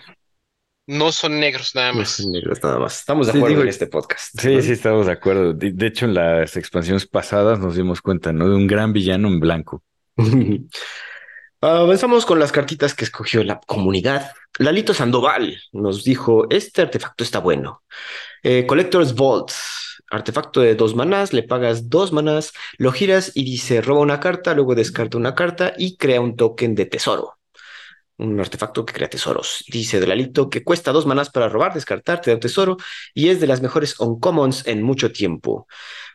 [SPEAKER 3] no son negros nada
[SPEAKER 2] No
[SPEAKER 3] más.
[SPEAKER 2] son negros nada más. Estamos de
[SPEAKER 1] Sí,
[SPEAKER 2] acuerdo
[SPEAKER 1] digo-
[SPEAKER 2] en este podcast.
[SPEAKER 1] Sí,
[SPEAKER 2] ¿no?
[SPEAKER 1] sí, estamos de acuerdo. De, de hecho, en las expansiones pasadas nos dimos cuenta, ¿no? De un gran villano en blanco.
[SPEAKER 2] Avanzamos con las cartitas que escogió la comunidad. Lalito Sandoval nos dijo, este artefacto está bueno. Eh, Collector's Vault, artefacto de dos manás, le pagas dos manás, lo giras y dice, roba una carta, luego descarta una carta y crea un token de tesoro. Un artefacto que crea tesoros. Dice de Lalito que cuesta dos manás para robar, descartar, te da un tesoro y es de las mejores uncommons en mucho tiempo.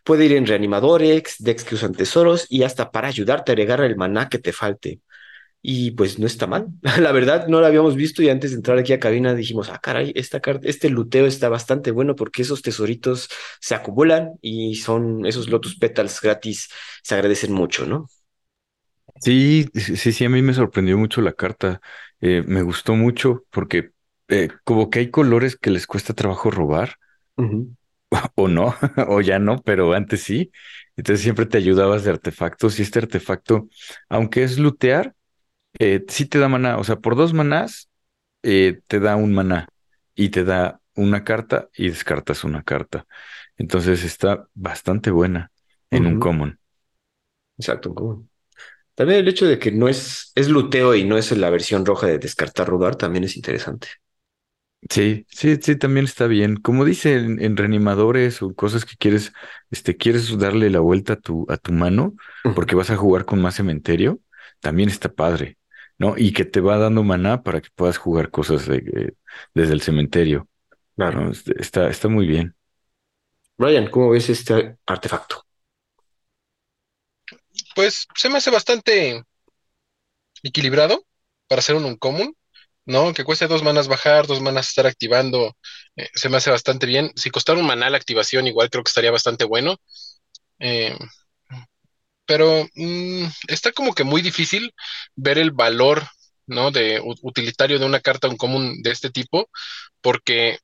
[SPEAKER 2] Puede ir en reanimadores, decks que usan tesoros y hasta para ayudarte a agregar el maná que te falte. Y pues no está mal. La verdad, no lo habíamos visto y antes de entrar aquí a cabina dijimos, ah, caray, esta carta, este luteo está bastante bueno porque esos tesoritos se acumulan y son esos Lotus Petals gratis, se agradecen mucho, ¿no?
[SPEAKER 1] Sí, sí, sí, a mí me sorprendió mucho la carta. Eh, me gustó mucho porque eh, como que hay colores que les cuesta trabajo robar, o no, o ya no, pero antes sí. Entonces siempre te ayudabas de artefactos y este artefacto, aunque es lootear, eh, sí te da maná. O sea, por dos manás eh, te da un maná y te da una carta y descartas una carta. Entonces está bastante buena en un common.
[SPEAKER 2] Exacto. como- También el hecho de que no es, es luteo y no es la versión roja de descartar robar también es interesante.
[SPEAKER 1] Sí, sí, sí, también está bien. Como dice en, reanimadores o cosas que quieres, este, quieres darle la vuelta a tu, a tu mano porque vas a jugar con más cementerio, también está padre, ¿no? Y que te va dando maná para que puedas jugar cosas de- desde el cementerio,
[SPEAKER 2] Claro.
[SPEAKER 1] ¿no? Este, Está, está muy bien.
[SPEAKER 2] Brian, ¿cómo ves este artefacto?
[SPEAKER 3] Pues se me hace bastante equilibrado para hacer un uncommon, ¿no? Que cueste dos manas bajar, dos manas estar activando, eh, se me hace bastante bien. Si costara un maná la activación, igual creo que estaría bastante bueno. Eh, pero mm, está como que muy difícil ver el valor, ¿no? De utilitario de una carta uncommon de este tipo, porque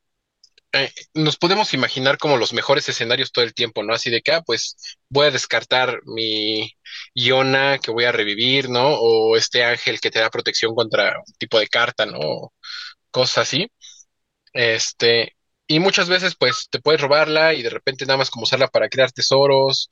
[SPEAKER 3] eh, nos podemos imaginar como los mejores escenarios todo el tiempo, ¿no? Así de que, ah, pues voy a descartar mi Iona que voy a revivir, ¿no? O este ángel que te da protección contra un tipo de carta, ¿no? O cosas así. Este, y muchas veces, pues, te puedes robarla y de repente nada más como usarla para crear tesoros.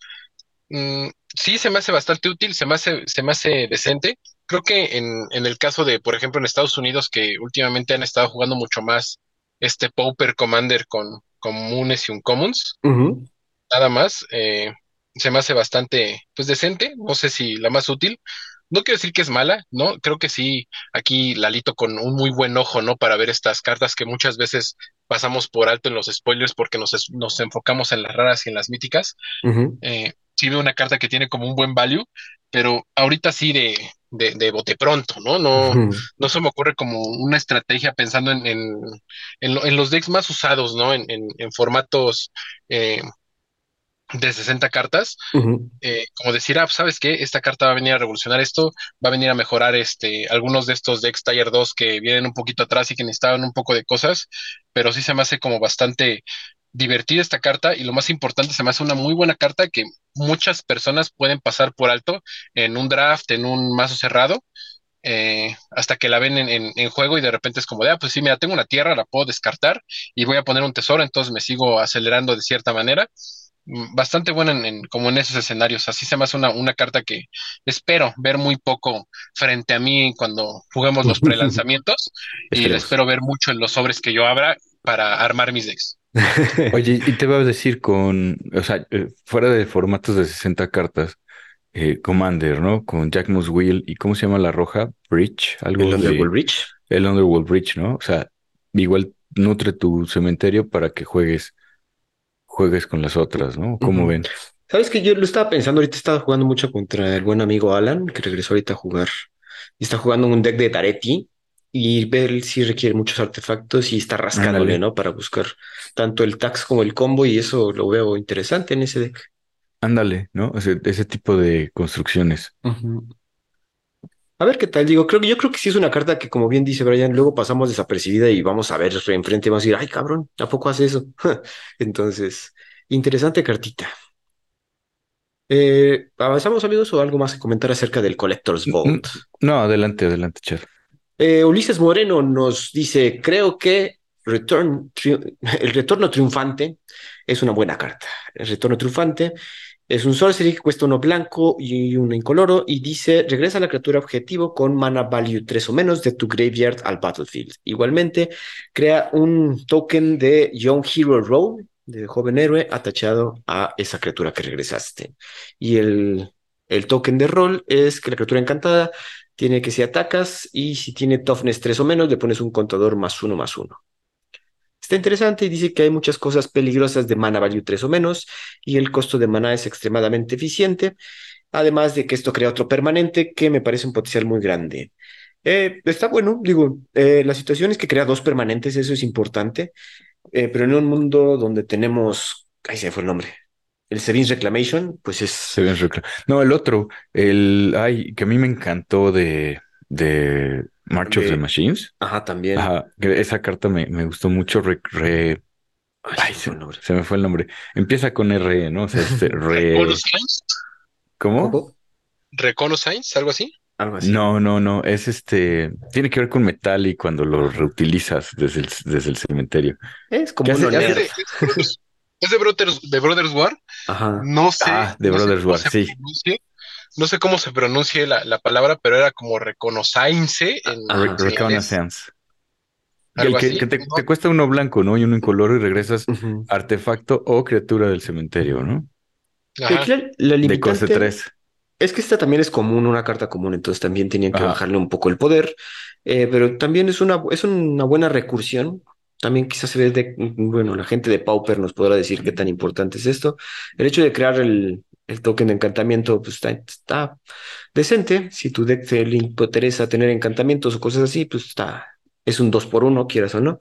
[SPEAKER 3] Mm, sí, se me hace bastante útil, se me hace, se me hace decente. Creo que en, en el caso de, por ejemplo, en Estados Unidos, que últimamente han estado jugando mucho más este Pauper Commander con comunes y uncommons,
[SPEAKER 2] Ujú.
[SPEAKER 3] nada más, eh, se me hace bastante, pues, decente. No sé si la más útil. No quiero decir que es mala, ¿no? Creo que sí, aquí Lalito con un muy buen ojo, ¿no? Para ver estas cartas que muchas veces pasamos por alto en los spoilers porque nos, nos enfocamos en las raras y en las míticas eh, sí veo una carta que tiene como un buen value, pero ahorita sí de, de, de bote pronto, ¿no? No, no se me ocurre como una estrategia pensando en, en, en, lo- en los decks más usados, ¿no? En, en, en formatos eh, de 60 cartas, eh, como decir, ah, pues, ¿sabes qué? Esta carta va a venir a revolucionar esto, va a venir a mejorar este, algunos de estos decks Tier 2 que vienen un poquito atrás y que necesitaban un poco de cosas, pero sí se me hace como bastante divertida esta carta y lo más importante, se me hace una muy buena carta que muchas personas pueden pasar por alto en un draft, en un mazo cerrado, eh, hasta que la ven en, en, juego y de repente es como de, ah, pues sí, mira, tengo una tierra, la puedo descartar y voy a poner un tesoro, entonces me sigo acelerando de cierta manera. Mm, bastante buena en, como en esos escenarios. Así se me hace una, una carta que espero ver muy poco frente a mí cuando juguemos los prelanzamientos y la espero ver mucho en los sobres que yo abra para armar mis decks.
[SPEAKER 1] Oye, y te voy a decir con, o sea, eh, fuera de formatos de 60 cartas, eh, Commander, ¿no? Con Jack Will y ¿cómo se llama la roja? Bridge, algo
[SPEAKER 2] El Underworld Bridge.
[SPEAKER 1] El Underworld Bridge, ¿no? O sea, igual nutre tu cementerio para que juegues juegues con las otras, ¿no? ¿Cómo ven?
[SPEAKER 2] Sabes que yo lo estaba pensando, ahorita estaba jugando mucho contra el buen amigo Alan, que regresó ahorita a jugar. Y está jugando un deck de Taretti y ver si requiere muchos artefactos y está rascándole, ¿no? Para buscar tanto el tax como el combo y eso lo veo interesante en ese deck.
[SPEAKER 1] Ándale, ¿no? Ese, ese tipo de construcciones.
[SPEAKER 2] A ver qué tal, digo, creo que yo creo que sí es una carta que, como bien dice Brian, luego pasamos desapercibida y vamos a ver enfrente y vamos a decir, ay cabrón, ¿a poco hace eso? Entonces, interesante cartita. Eh, ¿Avanzamos, amigos, o algo más que comentar acerca del Collector's Vault?
[SPEAKER 1] No, adelante, adelante, Chad.
[SPEAKER 2] Eh, Ulises Moreno nos dice, creo que Return, el retorno triunfante es una buena carta. El retorno triunfante es un sorcery que cuesta uno blanco y uno incoloro y dice, regresa a la criatura objetivo con mana value 3 o menos de tu graveyard al battlefield. Igualmente, crea un token de Young Hero Roll, de joven héroe, atachado a esa criatura que regresaste. Y el, el token de rol es que la criatura encantada tiene que si atacas y si tiene toughness 3 o menos, le pones un contador más uno más uno. Está interesante y dice que hay muchas cosas peligrosas de mana value 3 o menos y el costo de mana es extremadamente eficiente, además de que esto crea otro permanente que me parece un potencial muy grande. Eh, está bueno, digo, eh, la situación es que crea dos permanentes, eso es importante, eh, pero en un mundo donde tenemos, ahí se fue el nombre, el Sevin's Reclamation, pues es...
[SPEAKER 1] Sevin's Reclamation. No, el otro, el, ay, que a mí me encantó de, de March of the Machines.
[SPEAKER 2] Ajá, también.
[SPEAKER 1] Ajá, esa carta me, me gustó mucho. Re, Ay, se, me fue el nombre. Empieza con R, ¿no? O sea, este, re... ¿Cómo?
[SPEAKER 3] ¿Reconnaissance? ¿Algo así?
[SPEAKER 2] Algo así.
[SPEAKER 1] No, no, no. Es este. Tiene que ver con metal y cuando lo reutilizas desde el, desde el cementerio.
[SPEAKER 2] Es como un
[SPEAKER 3] es, es de Brothers, de Brothers War.
[SPEAKER 2] Ajá.
[SPEAKER 3] No sé.
[SPEAKER 1] Ah, de Brothers War, sí
[SPEAKER 3] no sé cómo se pronuncie la, palabra, pero era como reconocence. En,
[SPEAKER 1] ah, reconnaissance. que, te, cuesta uno blanco, ¿no? Y uno incoloro y regresas artefacto o criatura del cementerio, ¿no?
[SPEAKER 2] La,
[SPEAKER 1] de coste 3.
[SPEAKER 2] Es que esta también es común, una carta común, entonces también tenían que bajarle un poco el poder, eh, pero también es una, es una buena recursión. También quizás se ve de, bueno, la gente de Pauper nos podrá decir qué tan importante es esto. El hecho de crear el, el token de encantamiento pues, está, decente. Si tu deck te interesa tener encantamientos o cosas así, pues está, es un 2 por 1 quieras o no.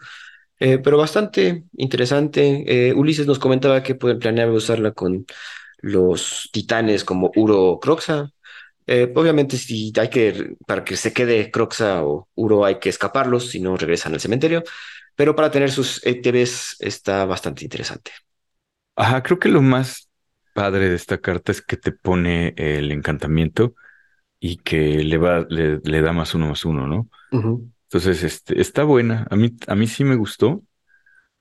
[SPEAKER 2] Eh, pero bastante interesante. Eh, Ulises nos comentaba que pueden planear usarla con los titanes como Uro Croxa. Eh, obviamente, si hay que, para que se quede Croxa o Uro, hay que escaparlos, si no regresan al cementerio. Pero para tener sus ETBs está bastante interesante.
[SPEAKER 1] Ajá, creo que lo más padre de esta carta es que te pone el encantamiento y que le va, le, da más uno más uno, ¿no? Entonces, este, está buena. A mí, a mí sí me gustó.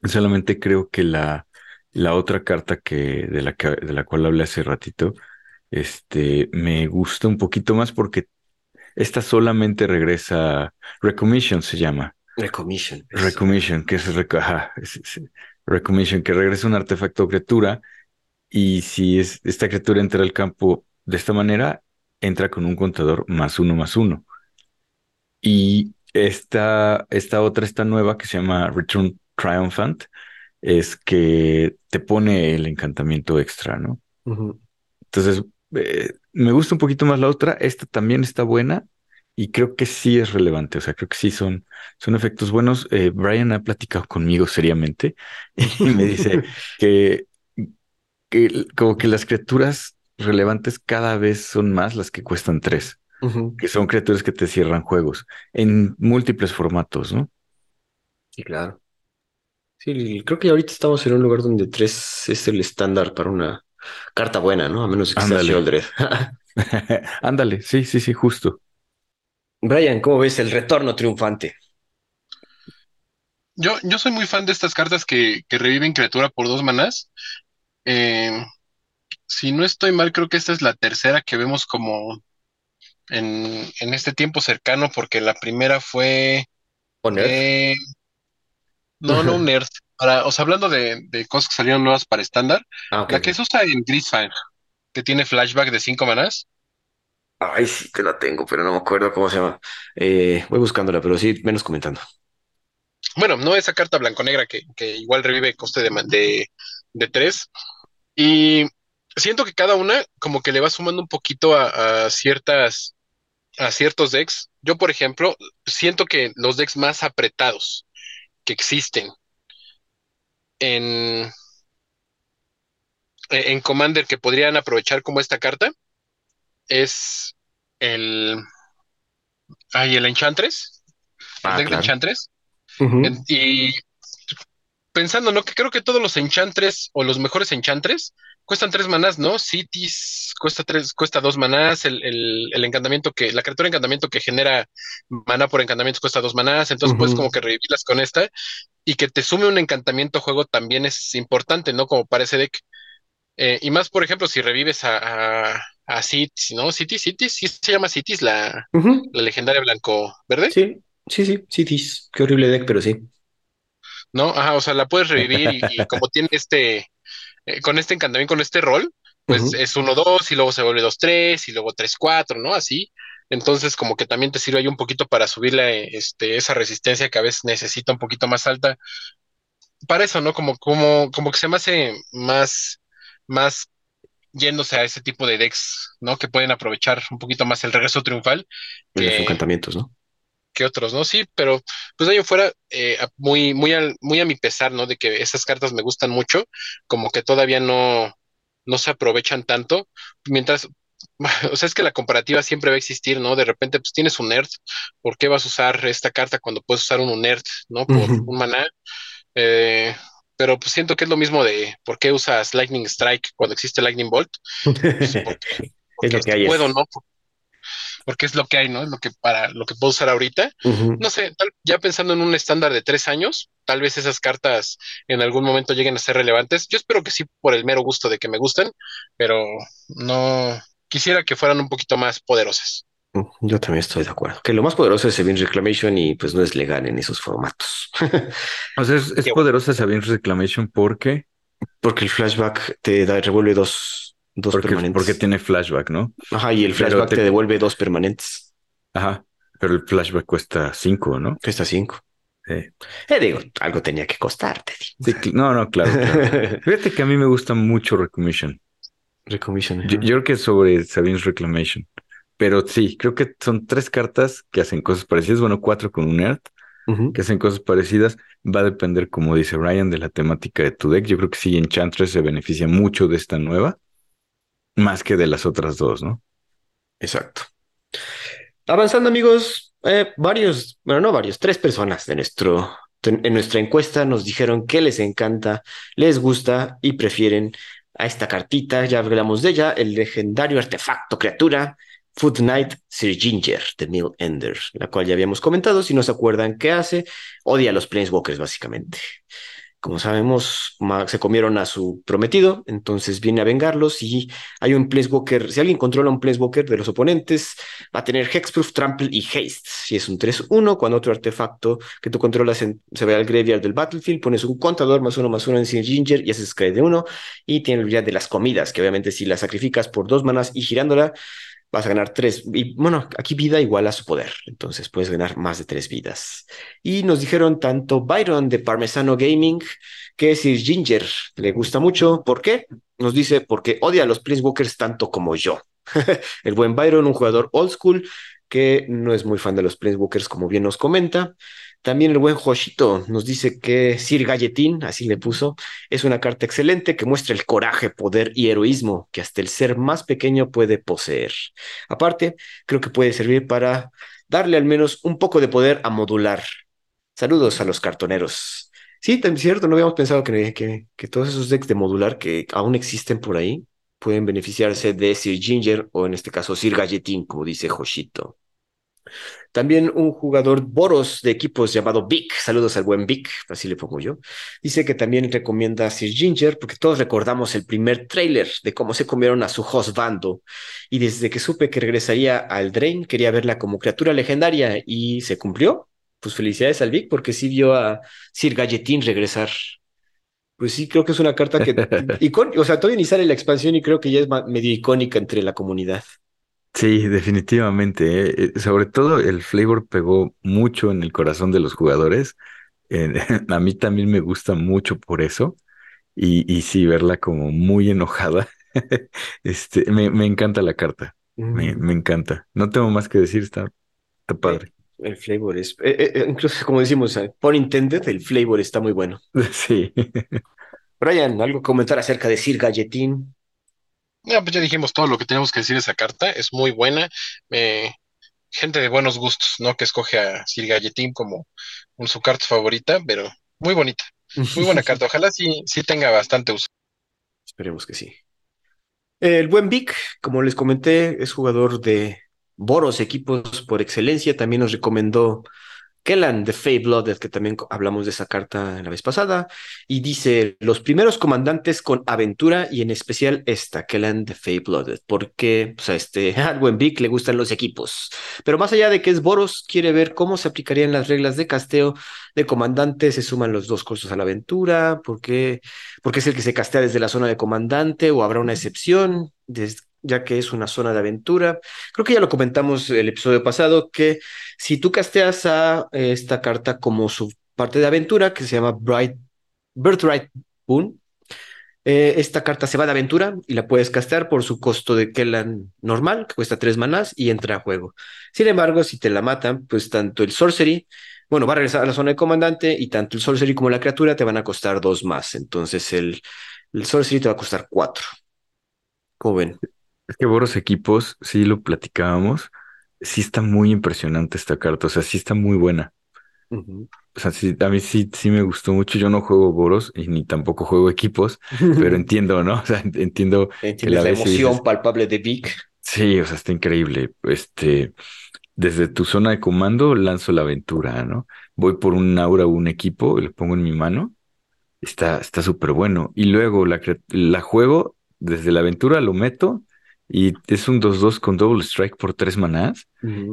[SPEAKER 1] Solamente creo que la, la otra carta que, de la que, de la cual hablé hace ratito, este, me gusta un poquito más porque esta solamente regresa, Recommission se llama.
[SPEAKER 2] Recommission.
[SPEAKER 1] Recommission, que es, Recommission, que regresa un artefacto o criatura y si es, esta criatura entra al campo de esta manera, entra con un contador más uno más uno. Y esta, esta otra, esta nueva que se llama Return Triumphant, es que te pone el encantamiento extra, ¿no? Entonces, eh, me gusta un poquito más la otra. Esta también está buena y creo que sí es relevante. O sea, creo que sí son, son efectos buenos. Eh, Brian ha platicado conmigo seriamente y me dice que que como que las criaturas relevantes cada vez son más las que cuestan tres, que son criaturas que te cierran juegos en múltiples formatos, ¿no?
[SPEAKER 2] Sí, claro. Sí, creo que ahorita estamos en un lugar donde tres es el estándar para una carta buena, ¿no? A menos que sea
[SPEAKER 1] Ándale.
[SPEAKER 2] Sheoldred.
[SPEAKER 1] Ándale, sí, sí, sí, justo.
[SPEAKER 2] Brian, ¿cómo ves el retorno triunfante?
[SPEAKER 3] Yo, yo soy muy fan de estas cartas que, que reviven criatura por dos manás. Eh, si no estoy mal, creo que esta es la tercera que vemos como en, en este tiempo cercano, porque la primera fue. Eh, no, no un nerd. Para, o sea, hablando de, de cosas que salieron nuevas para estándar,
[SPEAKER 2] ah,
[SPEAKER 3] la que se usa en que tiene flashback de cinco manás.
[SPEAKER 2] Ay, sí que la tengo, pero no me acuerdo cómo se llama. Eh, voy buscándola, pero sí, menos comentando.
[SPEAKER 3] Bueno, no esa carta blanco-negra que, igual revive coste de, de, de tres. Y siento que cada una como que le va sumando un poquito a, a ciertas, a ciertos decks. Yo, por ejemplo, siento que los decks más apretados que existen en, en Commander que podrían aprovechar como esta carta es el, ay, el Enchantress, el
[SPEAKER 2] Ah,
[SPEAKER 3] deck de. Enchantress. Y pensando, ¿no? Que creo que todos los enchantres o los mejores enchantres cuestan tres manás, ¿no? Cities cuesta tres, cuesta dos manás, el, el, el encantamiento que, la criatura de encantamiento que genera maná por encantamientos cuesta dos manás, entonces puedes como que revivirlas con esta y que te sume un encantamiento juego también es importante, ¿no? Como para ese deck. Eh, y más, por ejemplo, si revives a, a, a Cities, ¿no? Cities, Cities, sí se llama Cities, la, la legendaria blanco-verde.
[SPEAKER 2] Sí, sí, sí, sí, tis. Qué horrible deck, pero sí.
[SPEAKER 3] ¿no? Ajá, o sea, la puedes revivir y, y como tiene este, eh, con este encantamiento, con este rol, pues es 1-2 y luego se vuelve 2-3 y luego 3-4, ¿no? Así. Entonces, como que también te sirve ahí un poquito para subirle este, esa resistencia que a veces necesita un poquito más alta. Para eso, ¿no? Como, como, como que se me hace más, más yéndose a ese tipo de decks, ¿no? Que pueden aprovechar un poquito más el regreso triunfal
[SPEAKER 2] Y los
[SPEAKER 3] que,
[SPEAKER 2] encantamientos, ¿no?
[SPEAKER 3] que otros, ¿no? Sí, pero pues de ahí fuera, eh, muy, muy, al- muy a mi pesar, ¿no? De que esas cartas me gustan mucho, como que todavía no, no se aprovechan tanto, mientras, o sea, es que la comparativa siempre va a existir, ¿no? De repente, pues tienes un nerd, ¿por qué vas a usar esta carta cuando puedes usar un nerd, ¿no? Por un maná. Eh, pero pues siento que es lo mismo de por qué usas Lightning Strike cuando existe Lightning Bolt. Pues, porque,
[SPEAKER 2] Es lo que hay.
[SPEAKER 3] puedo. ¿no? Porque es lo que hay, ¿no? Es lo que para lo que puedo usar ahorita. No sé, tal- ya pensando en un estándar de tres años, tal vez esas cartas en algún momento lleguen a ser relevantes. Yo espero que sí, por el mero gusto de que me gusten, pero no quisiera que fueran un poquito más poderosas.
[SPEAKER 2] Yo también estoy de acuerdo. Que lo más poderoso es Sevin Reclamation y pues no es legal en esos formatos.
[SPEAKER 1] O sea, es, es poderosa Sabine's Reclamation porque,
[SPEAKER 2] Porque el flashback te da, revuelve dos, dos
[SPEAKER 1] porque,
[SPEAKER 2] permanentes.
[SPEAKER 1] porque tiene flashback, ¿no?
[SPEAKER 2] Ajá, y el flashback
[SPEAKER 1] te-
[SPEAKER 2] te... devuelve dos permanentes.
[SPEAKER 1] Ajá. Pero el flashback cuesta cinco, ¿no?
[SPEAKER 2] Cuesta cinco.
[SPEAKER 1] Sí.
[SPEAKER 2] Eh, digo, algo tenía que costarte.
[SPEAKER 1] Sí, cl- no, no, claro, claro. Fíjate que a mí me gusta mucho Recommission.
[SPEAKER 2] Recommission.
[SPEAKER 1] Yo, yo creo que es sobre Sabine's Reclamation. Pero sí, creo que son tres cartas que hacen cosas parecidas. Bueno, cuatro con un
[SPEAKER 2] Ujú.
[SPEAKER 1] que hacen cosas parecidas. Va a depender, como dice Ryan, de la temática de tu deck. Yo creo que sí, Enchantress se beneficia mucho de esta nueva, más que de las otras dos, ¿no?
[SPEAKER 2] Exacto. Avanzando, amigos, eh, varios, bueno, no varios, tres personas de nuestro, en nuestra encuesta nos dijeron que les encanta, les gusta y prefieren a esta cartita. Ya hablamos de ella, el legendario artefacto criatura Food Knight Sir Ginger de Mill Ender, la cual ya habíamos comentado. Si no se acuerdan qué hace, odia a los Planeswalkers, básicamente. Como sabemos, se comieron a su prometido, entonces viene a vengarlos y hay un Planeswalker, si alguien controla un Planeswalker de los oponentes, va a tener Hexproof, Trample y Haste. Si es un 3-1, cuando otro artefacto que tú controlas se va al graveyard del battlefield, pones un contador más uno más uno en Sir Ginger y haces scry de uno y tiene el habilidad de las comidas, que obviamente si la sacrificas por dos manas y girándola, vas a ganar tres. Y bueno, aquí vida igual a su poder, entonces puedes ganar más de tres vidas. Y nos dijeron tanto Byron de Parmesano Gaming que Sir Ginger le gusta mucho. ¿Por qué? Nos dice porque odia a los Planeswalkers tanto como yo. El buen Byron, un jugador old school que no es muy fan de los Planeswalkers, como bien nos comenta, También el buen Joshito nos dice que Sir Galletín, así le puso, es una carta excelente que muestra el coraje, poder y heroísmo que hasta el ser más pequeño puede poseer. Aparte, creo que puede servir para darle al menos un poco de poder a modular. Saludos a los cartoneros. Sí, también cierto, no habíamos pensado que, que, que todos esos decks de modular que aún existen por ahí pueden beneficiarse de Sir Ginger o en este caso Sir Galletín, como dice Joshito. También un jugador Boros de equipos llamado Vic, saludos al buen Vic, así le pongo yo, dice que también recomienda a Sir Ginger porque todos recordamos el primer tráiler de cómo se comieron a su host bando y desde que supe que regresaría al Drain quería verla como criatura legendaria y se cumplió. Pues felicidades al Vic porque sí vio a Sir Galletín regresar. Pues sí, creo que es una carta que... o sea, todavía ni sale la expansión y creo que ya es medio icónica entre la comunidad.
[SPEAKER 1] Sí, definitivamente. ¿eh? Eh, sobre todo el flavor pegó mucho en el corazón de los jugadores. a mí también me gusta mucho por eso. Y, y sí, verla como muy enojada. este, me, me, encanta la carta. Me, me, encanta. No tengo más que decir, está, está padre.
[SPEAKER 2] El, flavor es, eh, incluso como decimos, por intended, el flavor está muy bueno.
[SPEAKER 1] Sí.
[SPEAKER 2] Brian, ¿algo comentar acerca de Sir Galletín?
[SPEAKER 3] Ya, pues ya dijimos todo lo que tenemos que decir de esa carta. Es muy buena. gente de buenos gustos, ¿no? Que escoge a Sir Galletín como su carta favorita, pero muy bonita. Muy buena carta. Ojalá sí, sí tenga bastante uso.
[SPEAKER 2] Esperemos que sí. El buen Vic, como les comenté, es jugador de Boros, equipos por excelencia. También nos recomendó Kellan de Fey Blooded, que también hablamos de esa carta la vez pasada, y dice los primeros comandantes con aventura y en especial esta, Kellan de Fey Blooded, porque pues, a este al buen Vic le gustan los equipos. Pero más allá de que es Boros, quiere ver cómo se aplicarían las reglas de casteo de comandante, se suman los dos cursos a la aventura, porque porque es el que se castea desde la zona de comandante o habrá una excepción ya que es una zona de aventura. Creo que ya lo comentamos el episodio pasado, que si tú casteas a esta carta como su parte de aventura, que se llama Bright, Birthright Boon, eh, esta carta se va de aventura y la puedes castear por su costo de Kellan normal, que cuesta tres manás y entra a juego. Sin embargo, si te la matan, pues tanto el Sorcery, bueno, va a regresar a la zona de comandante y tanto el Sorcery como la criatura te van a costar dos más. Entonces el, el Sorcery te va a costar cuatro. ¿Cómo ven?
[SPEAKER 1] Es que Boros Equipos, sí lo platicábamos, sí está muy impresionante esta carta, o sea, sí está muy buena. O sea, sí, a mí sí, sí me gustó mucho. Yo no juego Boros y ni tampoco juego equipos, pero entiendo, ¿no? O sea, entiendo
[SPEAKER 2] la, la emoción palpable de Vic.
[SPEAKER 1] Sí, o sea, está increíble. Este, desde tu zona de comando lanzo la aventura, ¿no? Voy por un aura o un equipo, le pongo en mi mano. Está, está súper bueno. Y luego la, la juego desde la aventura, lo meto y es un 2-2 con double strike por tres manás.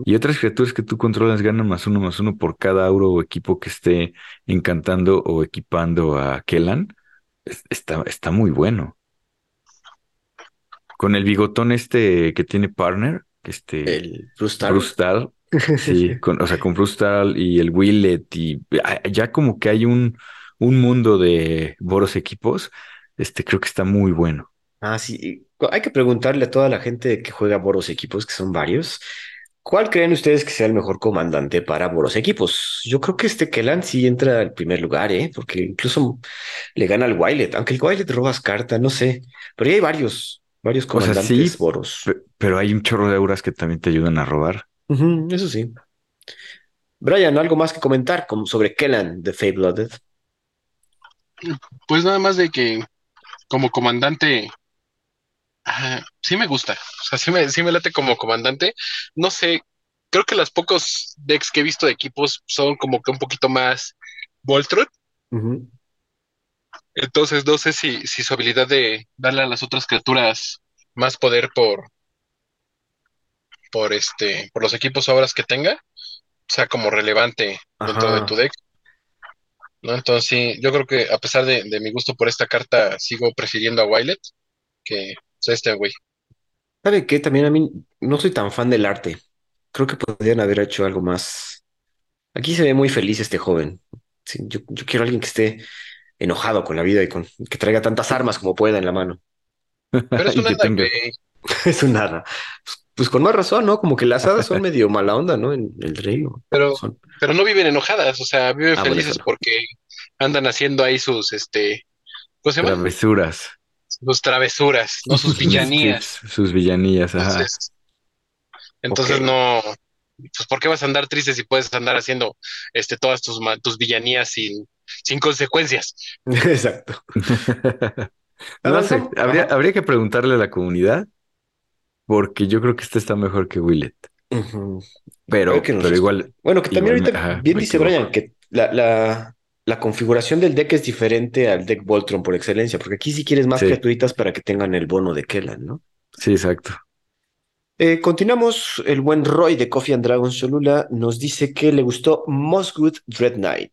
[SPEAKER 1] Y otras criaturas que tú controlas ganan más uno más uno por cada auro o equipo que esté encantando o equipando a Kellan. está, está muy bueno. Con el bigotón este que tiene partner, este
[SPEAKER 2] el Brustal.
[SPEAKER 1] sí, con, o sea, con Brustal y el Willet y ya como que hay un, un mundo de Boros equipos, este creo que está muy bueno.
[SPEAKER 2] Ah, sí. Hay que preguntarle a toda la gente que juega Boros Equipos, que son varios, ¿cuál creen ustedes que sea el mejor comandante para Boros Equipos? Yo creo que este Kellan sí entra al primer lugar, ¿eh? Porque incluso le gana al Wilet, aunque el Wilet robas carta, no sé. Pero hay varios, varios comandantes Boros.
[SPEAKER 1] Pero hay un chorro de auras que también te ayudan a robar.
[SPEAKER 2] eso sí. Brian, ¿algo más que comentar sobre Kellan de Fey Blooded?
[SPEAKER 3] Pues nada más de que como comandante sí me gusta, o sea, sí me, sí me late como comandante. No sé, creo que los pocos decks que he visto de equipos son como que un poquito más Voltron. Entonces, no sé si, si su habilidad de darle a las otras criaturas más poder por, por este, por los equipos o obras que tenga, sea como relevante dentro de tu deck. ¿no? Entonces, sí, yo creo que a pesar de, de, mi gusto por esta carta, sigo prefiriendo a Wilet que este güey.
[SPEAKER 2] ¿Sabe qué? También a mí no soy tan fan del arte. Creo que podrían haber hecho algo más. Aquí se ve muy feliz este joven. yo, quiero a alguien que esté enojado con la vida y con que traiga tantas armas como pueda en la mano.
[SPEAKER 3] Pero es un nada,
[SPEAKER 2] es un nada. Pues, pues con más razón, ¿no? Como que las hadas son medio mala onda, ¿no? En el reino.
[SPEAKER 3] Pero,
[SPEAKER 2] Son-
[SPEAKER 3] pero no viven enojadas, o sea, viven
[SPEAKER 2] Ah,
[SPEAKER 3] felices
[SPEAKER 2] no.
[SPEAKER 3] porque andan haciendo ahí sus, este, ¿cómo se llama?
[SPEAKER 1] Travesuras.
[SPEAKER 3] Sus travesuras, no sus villanías.
[SPEAKER 1] Sus, sus villanías, ajá.
[SPEAKER 3] Entonces, no, pues ¿por qué vas a andar triste si puedes andar haciendo este todas tus tus villanías sin, sin consecuencias?
[SPEAKER 2] Exacto.
[SPEAKER 1] No sé, habría, habría que preguntarle a la comunidad, porque yo creo que este está mejor que Willet. Pero,
[SPEAKER 2] nos
[SPEAKER 1] pero igual,
[SPEAKER 2] Bueno, que también
[SPEAKER 1] igual
[SPEAKER 2] ahorita
[SPEAKER 1] ajá,
[SPEAKER 2] bien dice
[SPEAKER 1] equivoco.
[SPEAKER 2] Brian que la, la, la configuración del deck es diferente al deck Voltron por excelencia, porque aquí sí quieres más
[SPEAKER 1] Sí.
[SPEAKER 2] criaturitas para que tengan el bono de Kellan, ¿no?
[SPEAKER 1] sí, exacto.
[SPEAKER 2] Eh, continuamos. El buen Roy de Coffee and Dragons Cholula nos dice que le gustó Mosgood Dread Knight,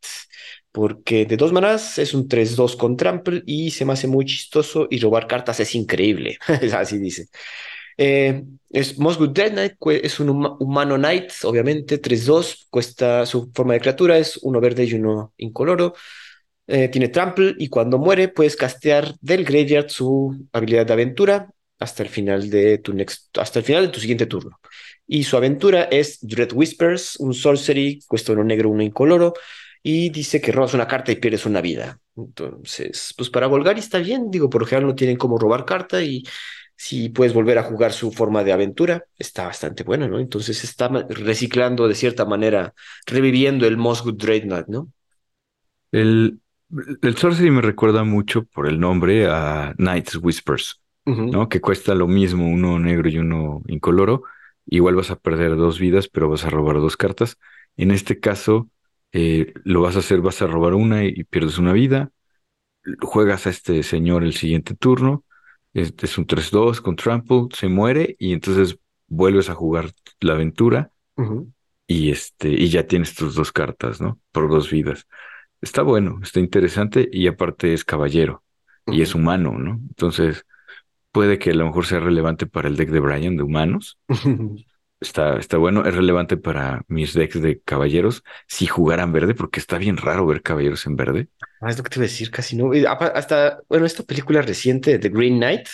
[SPEAKER 2] porque de dos manás es un 3-2 con trample y se me hace muy chistoso y robar cartas es increíble. Así dice. Eh, es Mosgood Dread Knight, es un huma- humano knight, obviamente, 3-2, cuesta su forma de criatura, es uno verde y uno incoloro. Eh, tiene trample y cuando muere puedes castear del graveyard su habilidad de aventura hasta el final de tu hasta el final de tu siguiente turno. Y su aventura es Dread Whispers, un sorcery, cuesta uno negro, uno incoloro, y dice que robas una carta y pierdes una vida. Entonces, pues para Volgari está bien, digo, por lo general no tienen cómo robar carta y si puedes volver a jugar su forma de aventura, está bastante bueno, ¿no? Entonces está reciclando de cierta manera, reviviendo el Mosgood Dreadnought, ¿no?
[SPEAKER 1] El, el Sorcery me recuerda mucho por el nombre a Night's Whispers. ¿no? Que cuesta lo mismo, uno negro y uno incoloro. Igual vas a perder dos vidas, pero vas a robar dos cartas. En este caso, eh, lo vas a hacer, vas a robar una y, y pierdes una vida. Juegas a este señor el siguiente turno. Es un 3-2 con trample, se muere y entonces vuelves a jugar la aventura y este y ya tienes tus dos cartas, ¿no? Por dos vidas. Está bueno, está interesante y aparte es caballero y es humano, ¿no? Entonces puede que a lo mejor sea relevante para el deck de Brian de humanos. Está, está bueno, es relevante para mis decks de caballeros si jugaran verde, porque está bien raro ver caballeros en verde.
[SPEAKER 2] Ah, es lo que te iba a decir, casi no. Apa- Hasta, bueno, esta película reciente, The Green Knight,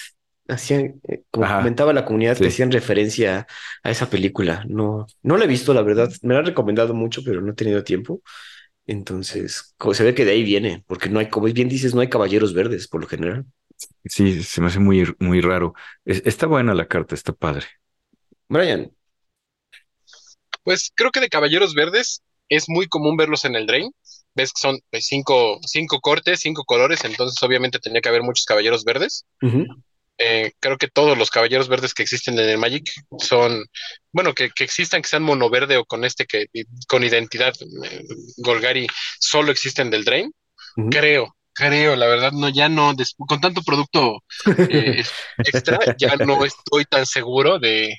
[SPEAKER 2] hacían, eh, como
[SPEAKER 1] Ajá,
[SPEAKER 2] comentaba la comunidad, que hacían referencia a esa película. No, no la he visto, la verdad. Me la han recomendado mucho, pero no he tenido tiempo. Entonces, como se ve que de ahí viene, porque no hay, como bien dices, no hay caballeros verdes por lo general.
[SPEAKER 1] Sí, se me hace muy, muy raro. Es- está buena la carta, está padre.
[SPEAKER 2] Brian,
[SPEAKER 3] Pues creo que de caballeros verdes es muy común verlos en el Drain. Ves que son pues, cinco, cinco cortes, cinco colores, entonces obviamente tenía que haber muchos caballeros verdes. Eh, creo que todos los caballeros verdes que existen en el Magic son, bueno, que, que existan, que sean monoverde o con este que con identidad eh, Golgari solo existen del Drain. Creo, creo, la verdad no, ya no, con tanto producto eh, extra, ya no estoy tan seguro de,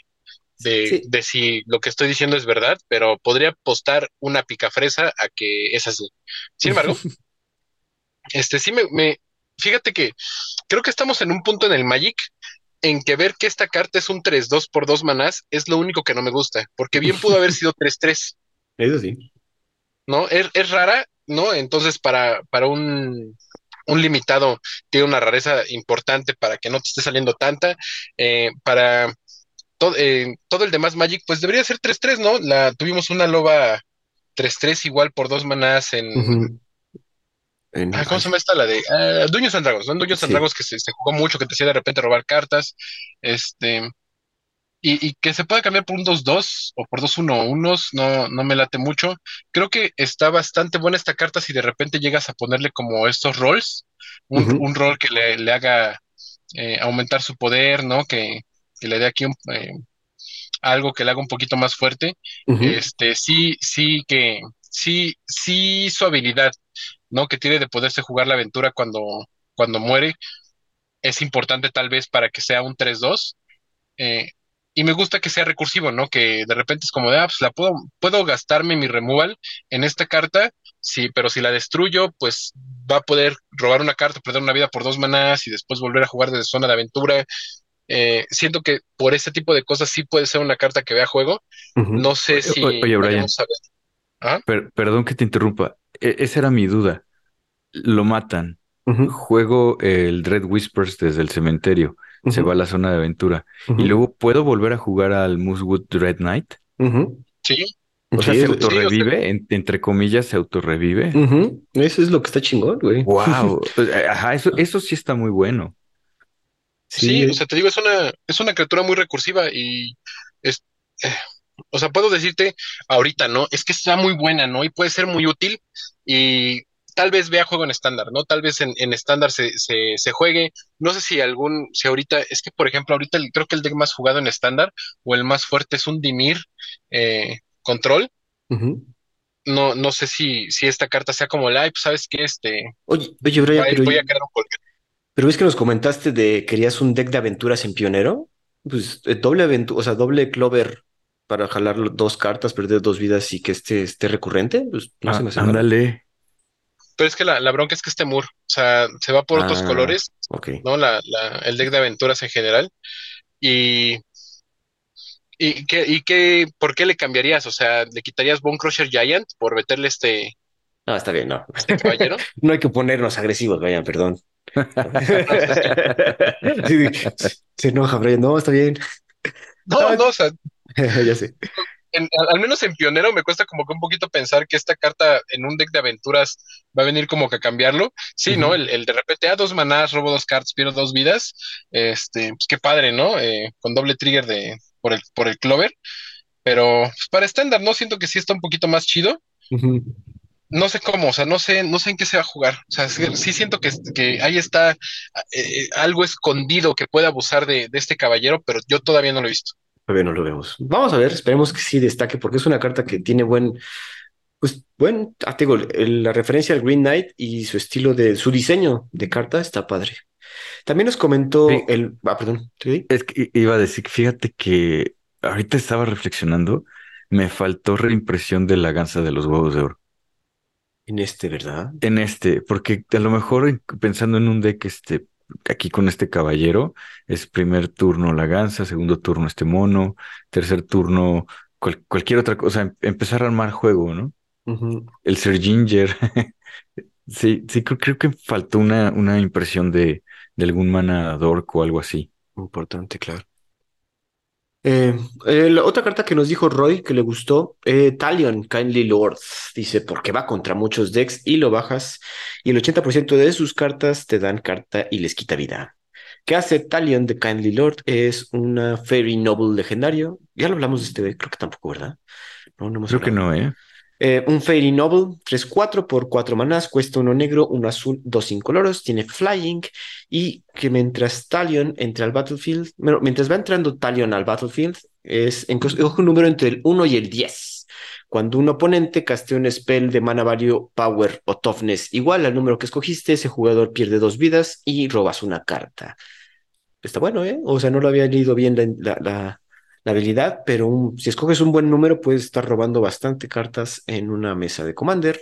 [SPEAKER 3] de,
[SPEAKER 2] Sí.
[SPEAKER 3] de si lo que estoy diciendo es verdad, pero podría apostar una picafresa a que es así. Sin embargo, este sí me, me, fíjate que creo que estamos en un punto en el Magic en que ver que esta carta es un 3-2 por 2 manás es lo único que no me gusta, porque bien pudo haber sido 3-3,
[SPEAKER 2] Eso sí.
[SPEAKER 3] ¿no? Es, es rara, ¿no? Entonces para, para un, un limitado tiene una rareza importante para que no te esté saliendo tanta, eh, para todo, eh, todo el demás Magic, pues debería ser 3-3, ¿no? La, tuvimos una loba 3-3 igual por dos manás en...
[SPEAKER 2] Ujú. En-
[SPEAKER 3] Ah, ¿cómo se llama esta? La de ah, Dungeons and Dragons, ¿no? En Dungeons and
[SPEAKER 2] Sí.
[SPEAKER 3] Dragons que se, se jugó mucho, que te hacía de repente robar cartas, este, y, y que se pueda cambiar por un 2-2 o por 2-1-1, no, no me late mucho. Creo que está bastante buena esta carta si de repente llegas a ponerle como estos rolls, un,
[SPEAKER 2] Ujú.
[SPEAKER 3] un rol que le, le haga eh, aumentar su poder, ¿no? Que, que le dé aquí un, eh, algo que le haga un poquito más fuerte. Este, sí, sí que, sí, sí su habilidad, ¿no? Que tiene de poderse jugar la aventura cuando, cuando muere, es importante tal vez para que sea un 3-2. eh, y me gusta que sea recursivo, ¿no? Que de repente es como de, ah, pues la puedo, puedo gastarme mi removal en esta carta, sí, pero si la destruyo, pues va a poder robar una carta, perder una vida por dos manás y después volver a jugar desde zona de aventura. Eh, siento que por ese tipo de cosas sí puede ser una carta que vea juego. No sé si
[SPEAKER 1] oye, Brian.
[SPEAKER 3] vayamos a ver.
[SPEAKER 1] Per- perdón que te interrumpa. E- esa era mi duda. Lo matan. Juego el Dread Whispers desde el cementerio. se va a la zona de aventura. Y luego puedo volver a jugar al Moosewood Red Knight.
[SPEAKER 3] Sí,
[SPEAKER 1] O sea,
[SPEAKER 2] Sí,
[SPEAKER 1] se autorrevive, en- entre comillas, se autorrevive.
[SPEAKER 2] Eso es lo que está chingón, güey.
[SPEAKER 1] Wow. Ajá, eso, eso sí está muy bueno.
[SPEAKER 3] Sí,
[SPEAKER 2] Sí,
[SPEAKER 3] o sea, te digo, es una, es una criatura muy recursiva y es, eh, o sea, puedo decirte ahorita, ¿no? Es que está muy buena, ¿no? Y puede ser muy útil y tal vez vea juego en estándar, ¿no? Tal vez en, en estándar se, se, se juegue. No sé si algún, si ahorita, es que por ejemplo, ahorita el- creo que el deck más jugado en estándar o el más fuerte es un Dimir eh, Control. No, no sé si, si esta carta sea como la, pues, ¿sabes qué? Este,
[SPEAKER 2] Oye, oye, Brian,
[SPEAKER 3] voy,
[SPEAKER 2] pero,
[SPEAKER 3] voy a crear un.
[SPEAKER 2] Pero es que nos comentaste de querías un deck de aventuras en pionero. Pues eh, doble aventura, o sea, doble clover para jalar dos cartas, perder dos vidas y que este esté recurrente, pues no se
[SPEAKER 1] Ah,
[SPEAKER 2] me hace
[SPEAKER 1] ándale.
[SPEAKER 3] Pero es que la, la bronca es que este Moore, o sea, se va por otros
[SPEAKER 2] Ah,
[SPEAKER 3] colores,
[SPEAKER 2] ok.
[SPEAKER 3] ¿no? La, la, el deck de aventuras en general. Y, y, qué, y qué, ¿por qué le cambiarías? O sea, ¿le quitarías Bone Crusher Giant por meterle este,
[SPEAKER 2] No, está bien, no.
[SPEAKER 3] este caballero?
[SPEAKER 2] No hay que ponernos agresivos, Brian, perdón. Se enoja, Brian. No, está bien.
[SPEAKER 3] no, no, o sea,
[SPEAKER 2] Ya sé.
[SPEAKER 3] en- al, menos en Pionero me cuesta como que un poquito pensar que esta carta en un deck de aventuras va a venir como que a cambiarlo. Sí, ¿no? El, el de repente, a dos manás, robo dos cartas, pierdo dos vidas. Este, pues qué padre, ¿no? Eh, con doble trigger de, por el, por el Clover. Pero pues, para estándar, ¿no? Siento que sí está un poquito más chido.
[SPEAKER 2] Ujú.
[SPEAKER 3] No sé cómo, o sea, no sé, no sé en qué se va a jugar. O sea, sí, sí siento que, que ahí está eh, eh, algo escondido que puede abusar de, de este caballero, pero yo todavía no lo he visto.
[SPEAKER 2] Todavía no lo vemos. Vamos a ver, esperemos que sí destaque, porque es una carta que tiene buen, pues buen, ah, te digo, la referencia al Green Knight y su estilo de, su diseño de carta está padre. También nos comentó
[SPEAKER 1] Sí.
[SPEAKER 2] el, ah, perdón, ¿sí?
[SPEAKER 1] Es que iba a decir, fíjate que ahorita estaba reflexionando, me faltó reimpresión de la gansa de los huevos de oro.
[SPEAKER 2] En este, ¿verdad?
[SPEAKER 1] En este, porque a lo mejor en- pensando en un deck este, aquí con este caballero, es primer turno la gansa, segundo turno este mono, tercer turno cual- cualquier otra cosa, em- empezar a armar juego, ¿no? El Sir Ginger. Sí, sí, creo, creo que faltó una, una impresión de, de algún mana dork o algo así.
[SPEAKER 2] Importante, claro. Eh, eh, la otra carta que nos dijo Roy que le gustó, eh, Talion Kindly Lord, dice, porque va contra muchos decks y lo bajas y el 80% de sus cartas te dan carta y les quita vida. ¿Qué hace Talion de Kindly Lord? Es una Fairy Noble legendario. Ya lo hablamos de este deck, creo que tampoco, ¿verdad? No, no hemos
[SPEAKER 1] Creo que no, ¿eh?
[SPEAKER 2] Eh, un Fairy Noble, 3-4 por 4 manás, cuesta uno negro, uno azul, dos incoloros, tiene Flying y que mientras Talion entra al battlefield, bueno, mientras va entrando Talion al battlefield, es en, un número entre el 1 y el 10. Cuando un oponente castea un spell de mana value, power o toughness igual al número que escogiste, ese jugador pierde dos vidas y robas una carta. Está bueno, ¿eh? O sea, no lo había leído bien la- la habilidad, pero un- si escoges un buen número, puedes estar robando bastante cartas en una mesa de Commander.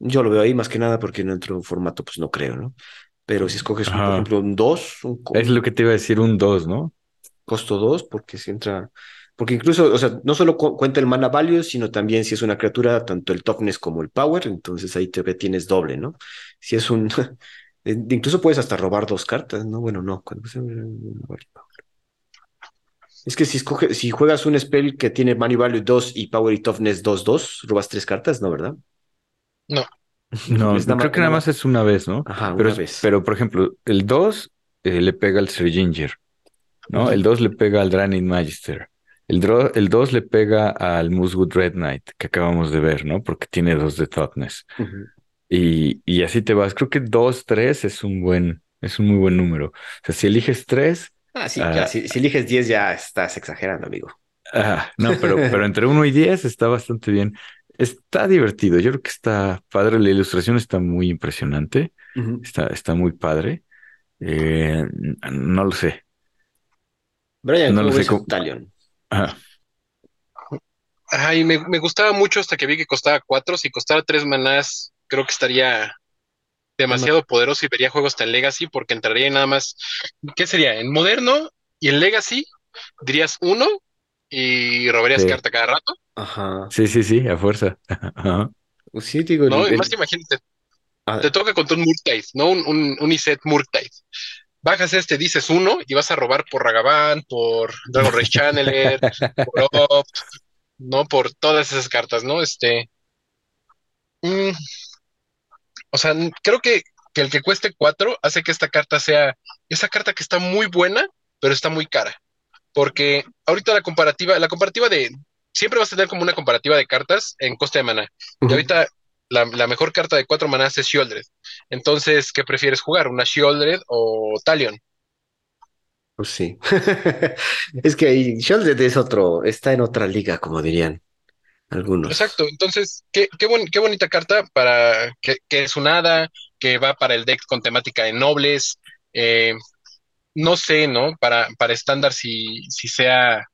[SPEAKER 2] Yo lo veo ahí más que nada porque en otro formato, pues no creo, ¿no? Pero si escoges, por ejemplo, un 2, un
[SPEAKER 1] Es lo que te iba a decir, un 2, ¿no?
[SPEAKER 2] costo 2, porque si entra. Porque incluso, o sea, no solo cu- cuenta el mana value, sino también si es una criatura, tanto el toughness como el power, entonces ahí te tienes doble, ¿no? Si es un. Incluso puedes hasta robar dos cartas, ¿no? Bueno, no. cuando sea- Es que si, escoge, si juegas un spell que tiene Money Value 2 y Power y Toughness 2-2, robas tres cartas, ¿no, verdad?
[SPEAKER 3] No.
[SPEAKER 1] No, creo que nada más es una vez, ¿no?
[SPEAKER 2] Ajá,
[SPEAKER 1] Pero,
[SPEAKER 2] una vez.
[SPEAKER 1] pero por ejemplo, el 2 eh, le pega al Sir Ginger, ¿no? El 2 le pega al Dranin Magister. El, dro- el 2 le pega al Moosewood Red Knight, que acabamos de ver, ¿no? Porque tiene dos de toughness.
[SPEAKER 2] Ujú.
[SPEAKER 1] Y, y así te vas. Creo que 2, 3 es un buen, es un muy buen número. O sea, si eliges 3,
[SPEAKER 2] Ah, sí,
[SPEAKER 1] Ah.
[SPEAKER 2] si, si eliges 10 ya estás exagerando, amigo.
[SPEAKER 1] ah, no, pero, pero entre 1 y 10 está bastante bien. Está divertido. Yo creo que está padre. La ilustración está muy impresionante. Está, está muy padre. Eh, no lo sé.
[SPEAKER 2] Brian,
[SPEAKER 1] No
[SPEAKER 2] ¿cómo
[SPEAKER 1] lo sé cómo-
[SPEAKER 2] Talion?
[SPEAKER 1] Ajá.
[SPEAKER 3] Ay, me, me gustaba mucho hasta que vi que costaba cuatro. Si costara tres manás, creo que estaría demasiado poderoso y vería juegos en Legacy porque entraría en nada más. ¿Qué sería? En Moderno y en Legacy dirías uno y robarías
[SPEAKER 1] Sí.
[SPEAKER 3] carta cada rato,
[SPEAKER 2] Ajá.
[SPEAKER 1] Sí, sí, sí, a fuerza. Ajá.
[SPEAKER 2] Sí, digo,
[SPEAKER 3] ¿no?
[SPEAKER 2] el-
[SPEAKER 3] Y más imagínate,
[SPEAKER 2] ah,
[SPEAKER 3] te toca contra un Murktide, ¿no? Un, un, un Iset Murktide. bajas este, dices uno y vas a robar por Ragavan, por Dragon Race Channeler, por Opt, ¿no? Por todas esas cartas, ¿no? Este. mm, o sea, creo que, que el que cueste cuatro hace que esta carta sea esa carta que está muy buena, pero está muy cara. Porque ahorita la comparativa, la comparativa de. Siempre vas a tener como una comparativa de cartas en coste de maná. Y ahorita la, la mejor carta de cuatro manás es Shieldred. Entonces, ¿qué prefieres jugar? ¿Una Shieldred o Talion?
[SPEAKER 2] Pues sí. Es que ahí Sheldon es otro, está en otra liga, como dirían algunos.
[SPEAKER 3] Exacto, entonces, qué, qué, bon- qué bonita carta para que, que es un hada, que va para el deck con temática de nobles. eh, no sé, ¿no? Para, para estándar si, si sea,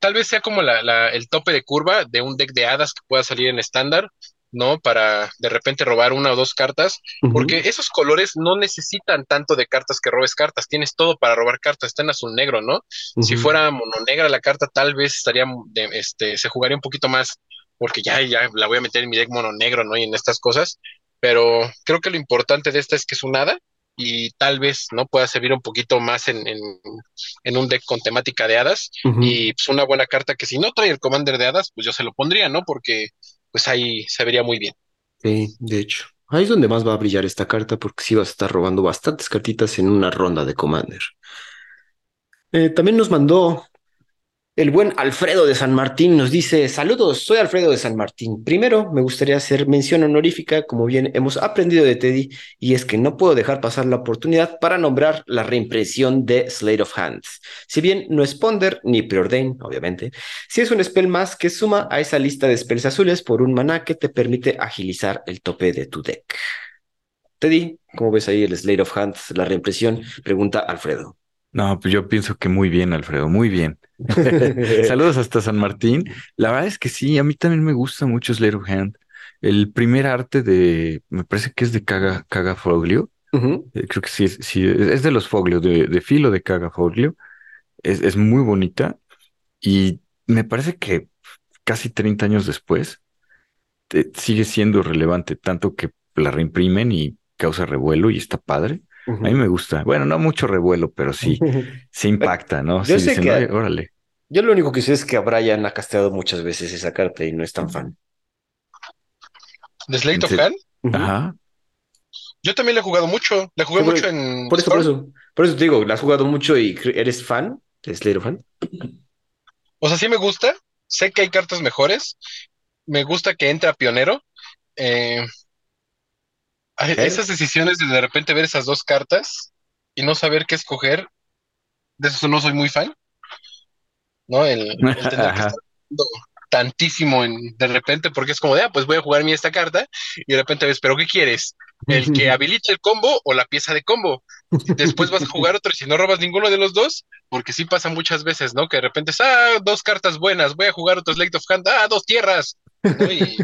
[SPEAKER 3] tal vez sea como la, la- el tope de curva de un deck de hadas que pueda salir en estándar, ¿no? Para de repente robar una o dos cartas, porque esos colores no necesitan tanto de cartas que robes cartas, tienes todo para robar cartas, está en azul negro, ¿no? Si fuera mononegra la carta, tal vez estaría, de- este, se jugaría un poquito más, porque ya, ya la voy a meter en mi deck mononegro, ¿no? Y en estas cosas, pero creo que lo importante de esta es que es un hada y tal vez, ¿no? Pueda servir un poquito más en, en, en un deck con temática de hadas y pues una buena carta que si no trae el Commander de hadas, pues yo se lo pondría, ¿no? Porque pues ahí se vería muy bien.
[SPEAKER 2] Sí, de hecho. Ahí es donde más va a brillar esta carta, porque sí vas a estar robando bastantes cartitas en una ronda de Commander. Eh, también nos mandó el buen Alfredo de San Martín, nos dice, saludos, soy Alfredo de San Martín. Primero, me gustaría hacer mención honorífica, como bien hemos aprendido de Teddy, y es que no puedo dejar pasar la oportunidad para nombrar la reimpresión de Slate of Hands. Si bien no es Ponder ni Preordain, obviamente, sí es un spell más que suma a esa lista de spells azules por un maná que te permite agilizar el tope de tu deck. Teddy, ¿cómo ves ahí el Slate of Hands, la reimpresión? Pregunta Alfredo.
[SPEAKER 1] No, pues yo pienso que muy bien, Alfredo, muy bien. Saludos hasta San Martín. La verdad es que sí, a mí también me gusta mucho Hand. El primer arte de, me parece que es de Caga, Caga Foglio. Eh, Creo que sí, es- sí, es es de los Foglio, de, de filo de Caga Foglio. Es, es muy bonita y me parece que casi 30 años después te- sigue siendo relevante, tanto que la reimprimen y causa revuelo y está padre. A mí me gusta. Bueno, no mucho revuelo, pero sí, sí impacta, ¿no?
[SPEAKER 2] Yo
[SPEAKER 1] Sí
[SPEAKER 2] sé
[SPEAKER 1] dicen,
[SPEAKER 2] que-
[SPEAKER 1] "Ay, órale.
[SPEAKER 2] Yo lo único que sé es que a Brian ha casteado muchas veces esa carta y no es tan fan.
[SPEAKER 3] ¿De Slate
[SPEAKER 1] ¿En
[SPEAKER 3] of.
[SPEAKER 1] Ajá.
[SPEAKER 3] Yo también le he jugado mucho, le jugué
[SPEAKER 2] Sí, por-
[SPEAKER 3] mucho en
[SPEAKER 2] Por eso, por eso. Por eso te digo, la has jugado mucho y eres fan de Slayer fan.
[SPEAKER 3] O sea, sí me gusta, sé que hay cartas mejores, me gusta que entre a pionero. eh,
[SPEAKER 2] ¿Eh?
[SPEAKER 3] esas decisiones de de repente ver esas dos cartas y no saber qué escoger, de eso no soy muy fan, ¿no? El, el tener que estar jugando tantísimo en, de repente, porque es como de, ah, pues voy a jugar mi esta carta y de repente ves, pero ¿qué quieres? ¿El que habilite el combo o la pieza de combo? Después vas a jugar otro y si no robas ninguno de los dos, porque sí pasa muchas veces, ¿no? Que de repente es, ah, dos cartas buenas, voy a jugar otro Slate of Hand, ah, dos tierras, ¿no? Y,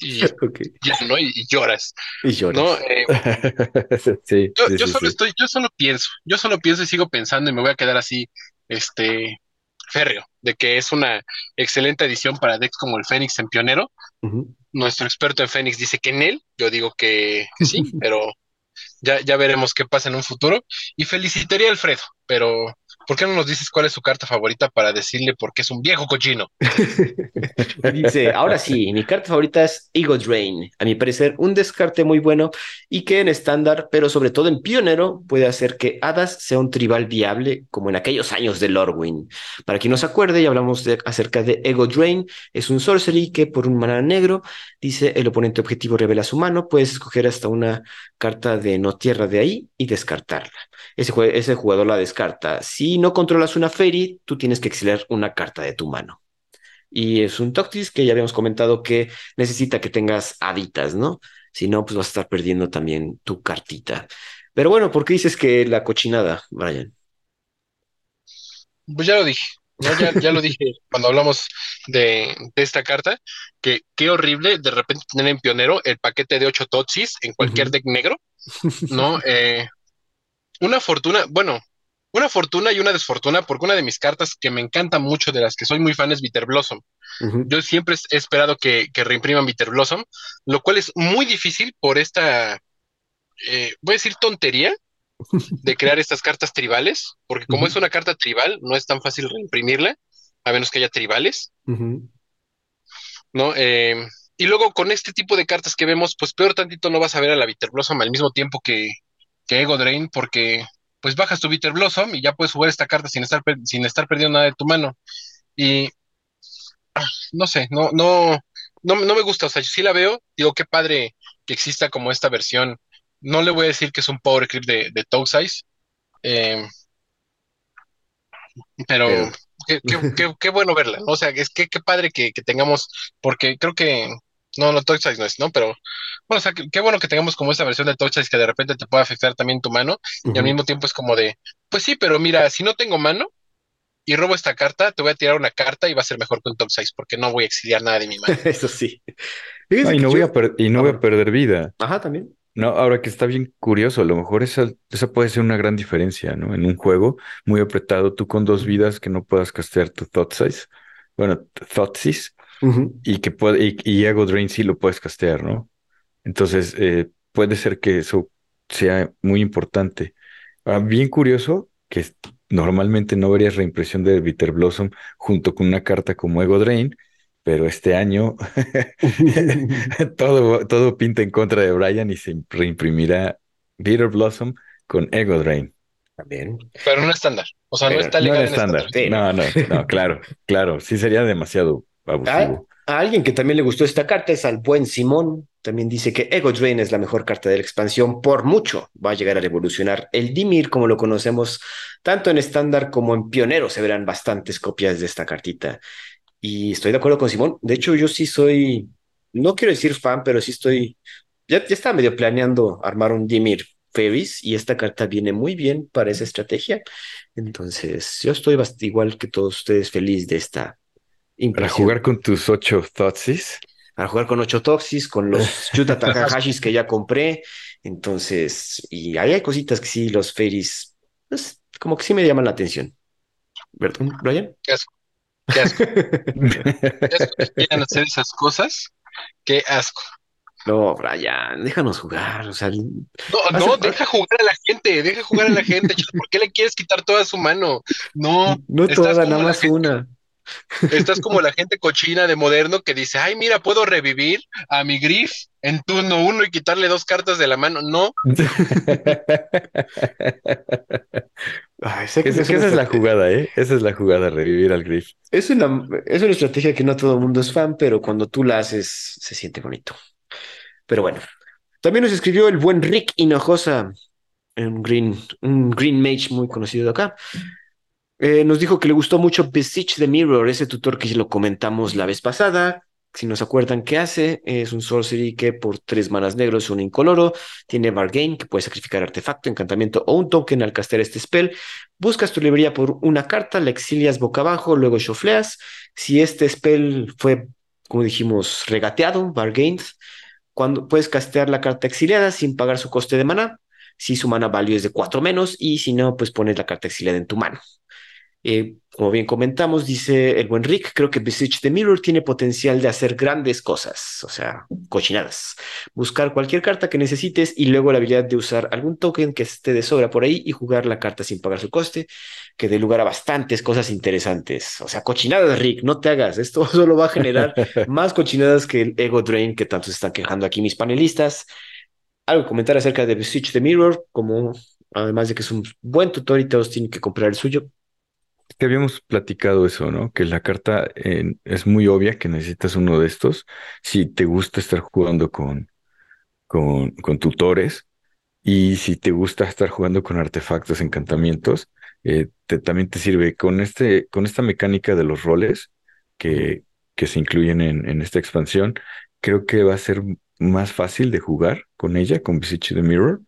[SPEAKER 3] y
[SPEAKER 2] Ok.
[SPEAKER 3] ya, ¿no? Y, y lloras,
[SPEAKER 2] Y lloras.
[SPEAKER 3] ¿no? Eh,
[SPEAKER 1] sí,
[SPEAKER 3] yo,
[SPEAKER 1] sí,
[SPEAKER 3] yo
[SPEAKER 1] sí,
[SPEAKER 3] solo estoy, yo solo pienso, yo solo pienso y sigo pensando y me voy a quedar así, este, férreo, de que es una excelente edición para decks como el Fénix en Pionero. Nuestro experto en Fénix dice que en él, yo digo que, que sí, pero ya, ya veremos qué pasa en un futuro. Y felicitaría a Alfredo, pero ¿por qué no nos dices cuál es su carta favorita para decirle por qué es un viejo cochino?
[SPEAKER 2] Dice, ahora sí, mi carta favorita es Ego Drain. A mi parecer, un descarte muy bueno y que en estándar, pero sobre todo en pionero, puede hacer que Hadas sea un tribal viable, como en aquellos años de Lorwyn. Para quien no se acuerde, ya hablamos acerca de Ego Drain. Es un sorcery que por un mana negro, dice el oponente objetivo revela su mano, puedes escoger hasta una carta de no tierra de ahí y descartarla. Ese jugador la descarta. Si no controlas una Fairy, tú tienes que exiliar una carta de tu mano. Y es un Toctis que ya habíamos comentado que necesita que tengas haditas, ¿no? Si no, pues vas a estar perdiendo también tu cartita. Pero bueno, ¿por qué dices que la cochinada, Brian?
[SPEAKER 3] Pues ya lo dije, ¿no? Ya, ya lo dije cuando hablamos de, de esta carta, que qué horrible de repente tener en pionero el paquete de ocho Totsis en cualquier deck negro, ¿no? Eh, una fortuna, bueno, una fortuna y una desfortuna, porque una de mis cartas que me encanta mucho, de las que soy muy fan, es Bitter Blossom. Yo siempre he esperado que, que reimpriman Bitter Blossom, lo cual es muy difícil por esta, eh, voy a decir tontería, de crear estas cartas tribales, porque como es una carta tribal, no es tan fácil reimprimirla, a menos que haya tribales, ¿no? Eh, y luego con este tipo de cartas que vemos, pues peor tantito no vas a ver a la Bitter Blossom al mismo tiempo que, que Ego Drain, porque pues bajas tu Bitter Blossom y ya puedes jugar esta carta sin estar, sin estar perdiendo nada de tu mano. Y no sé, no, no, no, no me gusta, o sea, yo sí la veo, digo, qué padre que exista como esta versión. No le voy a decir que es un Power Clip de, de Size, eh, pero, Qué, qué, qué, bueno verla, ¿no? O sea, es que qué padre que, que tengamos, porque creo que no, no, Touch Size no es, ¿no? Pero, bueno, o sea, qué, bueno que tengamos como esta versión de Touch Size que de repente te puede afectar también tu mano y al mismo tiempo es como de, pues sí, pero mira, si no tengo mano y robo esta carta, te voy a tirar una carta y va a ser mejor que un Touch Size porque no voy a exiliar nada de mi mano.
[SPEAKER 2] Eso sí.
[SPEAKER 1] y no, voy a y no voy a perder vida.
[SPEAKER 2] Ajá, también.
[SPEAKER 1] No, ahora que está bien curioso, a lo mejor esa, esa puede ser una gran diferencia, ¿no? En un juego muy apretado, tú con dos vidas que no puedas castear tu Thought Size, bueno, Y que puede, y, y, Ego Drain sí lo puedes castear, ¿no? Entonces, eh, puede ser que eso sea muy importante. Ah, bien curioso que normalmente no verías reimpresión de Bitter Blossom junto con una carta como Ego Drain, pero este año todo, todo pinta en contra de Brian y se reimprimirá Bitter Blossom con Ego Drain.
[SPEAKER 2] También.
[SPEAKER 3] Pero no estándar. O sea, no está legal.
[SPEAKER 1] estándar. No, no, no, claro, claro. Sí sería demasiado
[SPEAKER 2] A, alguien que también le gustó esta carta es al buen Simón. También dice que Ego Drain es la mejor carta de la expansión por mucho. Va a llegar a revolucionar el Dimir como lo conocemos tanto en estándar como en pionero. Se verán bastantes copias de esta cartita. Y estoy de acuerdo con Simón. De hecho, yo sí soy, no quiero decir fan, pero sí estoy, ya, estaba medio planeando armar un Dimir Ferris y esta carta viene muy bien para esa estrategia. Entonces, yo estoy igual que todos ustedes feliz de esta.
[SPEAKER 1] Para jugar con tus ocho Toxis.
[SPEAKER 2] Para jugar con ocho Toxis, con los Yuta Takahashis que ya compré. Entonces, y ahí hay cositas que sí, los Ferris, pues, como que sí me llaman la atención. ¿Verdad, Brian?
[SPEAKER 3] Qué asco. Qué asco. Qué asco hacer esas cosas. Qué asco.
[SPEAKER 2] No, Brian, déjanos jugar. O sea,
[SPEAKER 3] no, no, deja jugar a la gente, deja jugar a la gente. ¿Por qué le quieres quitar toda su mano? No,
[SPEAKER 2] no toda, nada más una.
[SPEAKER 3] Estás como la gente cochina de moderno que dice, ay, mira, puedo revivir a mi Griff en turno uno y quitarle dos cartas de la mano. No.
[SPEAKER 1] esa, es la jugada, ¿eh? Esa es la jugada, revivir al Griff.
[SPEAKER 2] Es una, es una estrategia que no todo el mundo es fan, pero cuando tú la haces, se siente bonito. Pero bueno. También nos escribió el buen Rick Hinojosa, un green, un green mage muy conocido de acá. Eh, nos dijo que le gustó mucho Beseech the Mirror, ese tutor que lo comentamos la vez pasada. Si nos acuerdan qué hace, es un sorcery que por tres manas negros es un incoloro, tiene bargain, que puede sacrificar artefacto, encantamiento o un token al castear este spell. Buscas tu librería por una carta, la exilias boca abajo, luego shofleas. Si este spell fue, como dijimos, regateado, bargained, cuando puedes castear la carta exiliada sin pagar su coste de mana, si su mana value es de cuatro menos, y si no, pues pones la carta exiliada en tu mano. Eh, como bien comentamos, dice el buen Rick, creo que Beseech the Mirror tiene potencial de hacer grandes cosas, o sea, cochinadas. Buscar cualquier carta que necesites y luego la habilidad de usar algún token que esté de sobra por ahí y jugar la carta sin pagar su coste, que dé lugar a bastantes cosas interesantes. O sea, cochinadas, Rick, no te hagas. Esto solo va a generar más cochinadas que el Ego Drain que tanto se están quejando aquí mis panelistas. Algo comentar acerca de Beseech the Mirror, como además de que es un buen tutor y todos tienen que comprar el suyo,
[SPEAKER 1] que habíamos platicado eso, ¿no? Que la carta es muy obvia que necesitas uno de estos si te gusta estar jugando con, con, con tutores y si te gusta estar jugando con artefactos, encantamientos, eh, también te sirve con, este, con esta mecánica de los roles que, que se incluyen en, esta expansión. Creo que va a ser más fácil de jugar con ella, con Beseech the Mirror,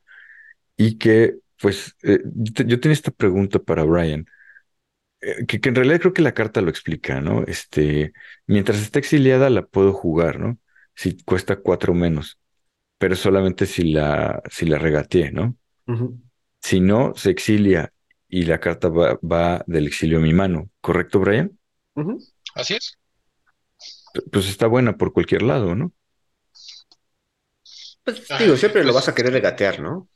[SPEAKER 1] y que, pues, eh, yo tenía esta pregunta para Brian. Eh, que, en realidad creo que la carta lo explica, ¿no? Este, mientras está exiliada la puedo jugar, ¿no? Si cuesta cuatro menos, pero solamente si la, si la regateé, ¿no? Si no, se exilia y la carta va, del exilio a mi mano, ¿correcto, Brian?
[SPEAKER 3] Así es.
[SPEAKER 1] Pues está buena por cualquier lado, ¿no?
[SPEAKER 2] Pues digo, siempre lo pues vas a querer regatear, ¿no?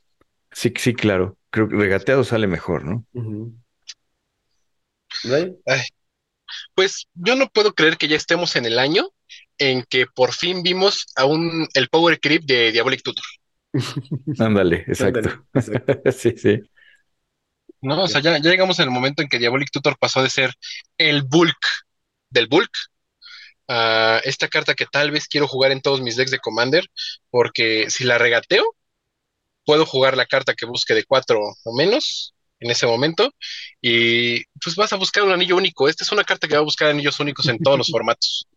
[SPEAKER 1] Sí, sí, claro. creo que regateado sale mejor, ¿no?
[SPEAKER 2] Ujú. ¿Right?
[SPEAKER 3] Ay, pues yo no puedo creer que ya estemos en el año en que por fin vimos a un, el Power Creep de Diabolic Tutor.
[SPEAKER 1] Ándale, exacto. Sí, sí.
[SPEAKER 3] ¿no? O sea, ya, ya llegamos en el momento en que Diabolic Tutor pasó de ser el bulk del bulk a esta carta que tal vez quiero jugar en todos mis decks de Commander, porque si la regateo, puedo jugar la carta que busque de cuatro o menos en ese momento, y pues vas a buscar un anillo único. Esta es una carta que va a buscar anillos únicos en todos los formatos.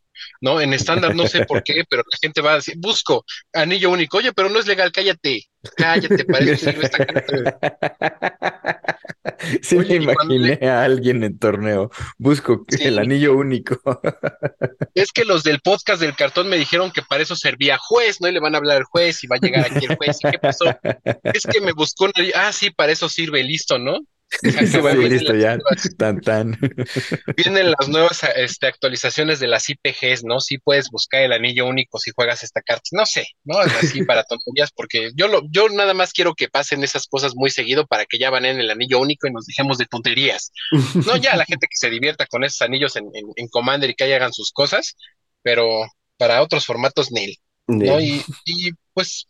[SPEAKER 3] ¿No? En estándar no sé por qué, pero la gente va a decir, busco anillo único. Oye, pero no es legal, cállate, cállate, eso sirve esta carta.
[SPEAKER 1] Sí,
[SPEAKER 3] Oye,
[SPEAKER 1] me
[SPEAKER 3] cuando
[SPEAKER 1] imaginé a alguien en torneo. Busco
[SPEAKER 3] Sí.
[SPEAKER 1] el anillo único.
[SPEAKER 3] Es que los del podcast del cartón me dijeron que para eso servía juez, ¿no? Y le van a hablar al juez y va a llegar aquí el juez. ¿Y qué pasó? Es que me buscó una... Ah, sí, para eso sirve, listo, ¿no?
[SPEAKER 1] Sí,
[SPEAKER 3] vienen
[SPEAKER 1] listo, ya. Tan, tan.
[SPEAKER 3] Vienen las nuevas este, actualizaciones de las IPGs, ¿no? Sí puedes buscar el anillo único si juegas esta carta. No sé, ¿no? Así para tonterías, porque yo lo, yo nada más quiero que pasen esas cosas muy seguido para que ya van en el anillo único y nos dejemos de tonterías. No, ya la gente que se divierta con esos anillos en, en, en Commander y que ahí hagan sus cosas, pero para otros formatos, Neil. ¿no? Y, y, pues,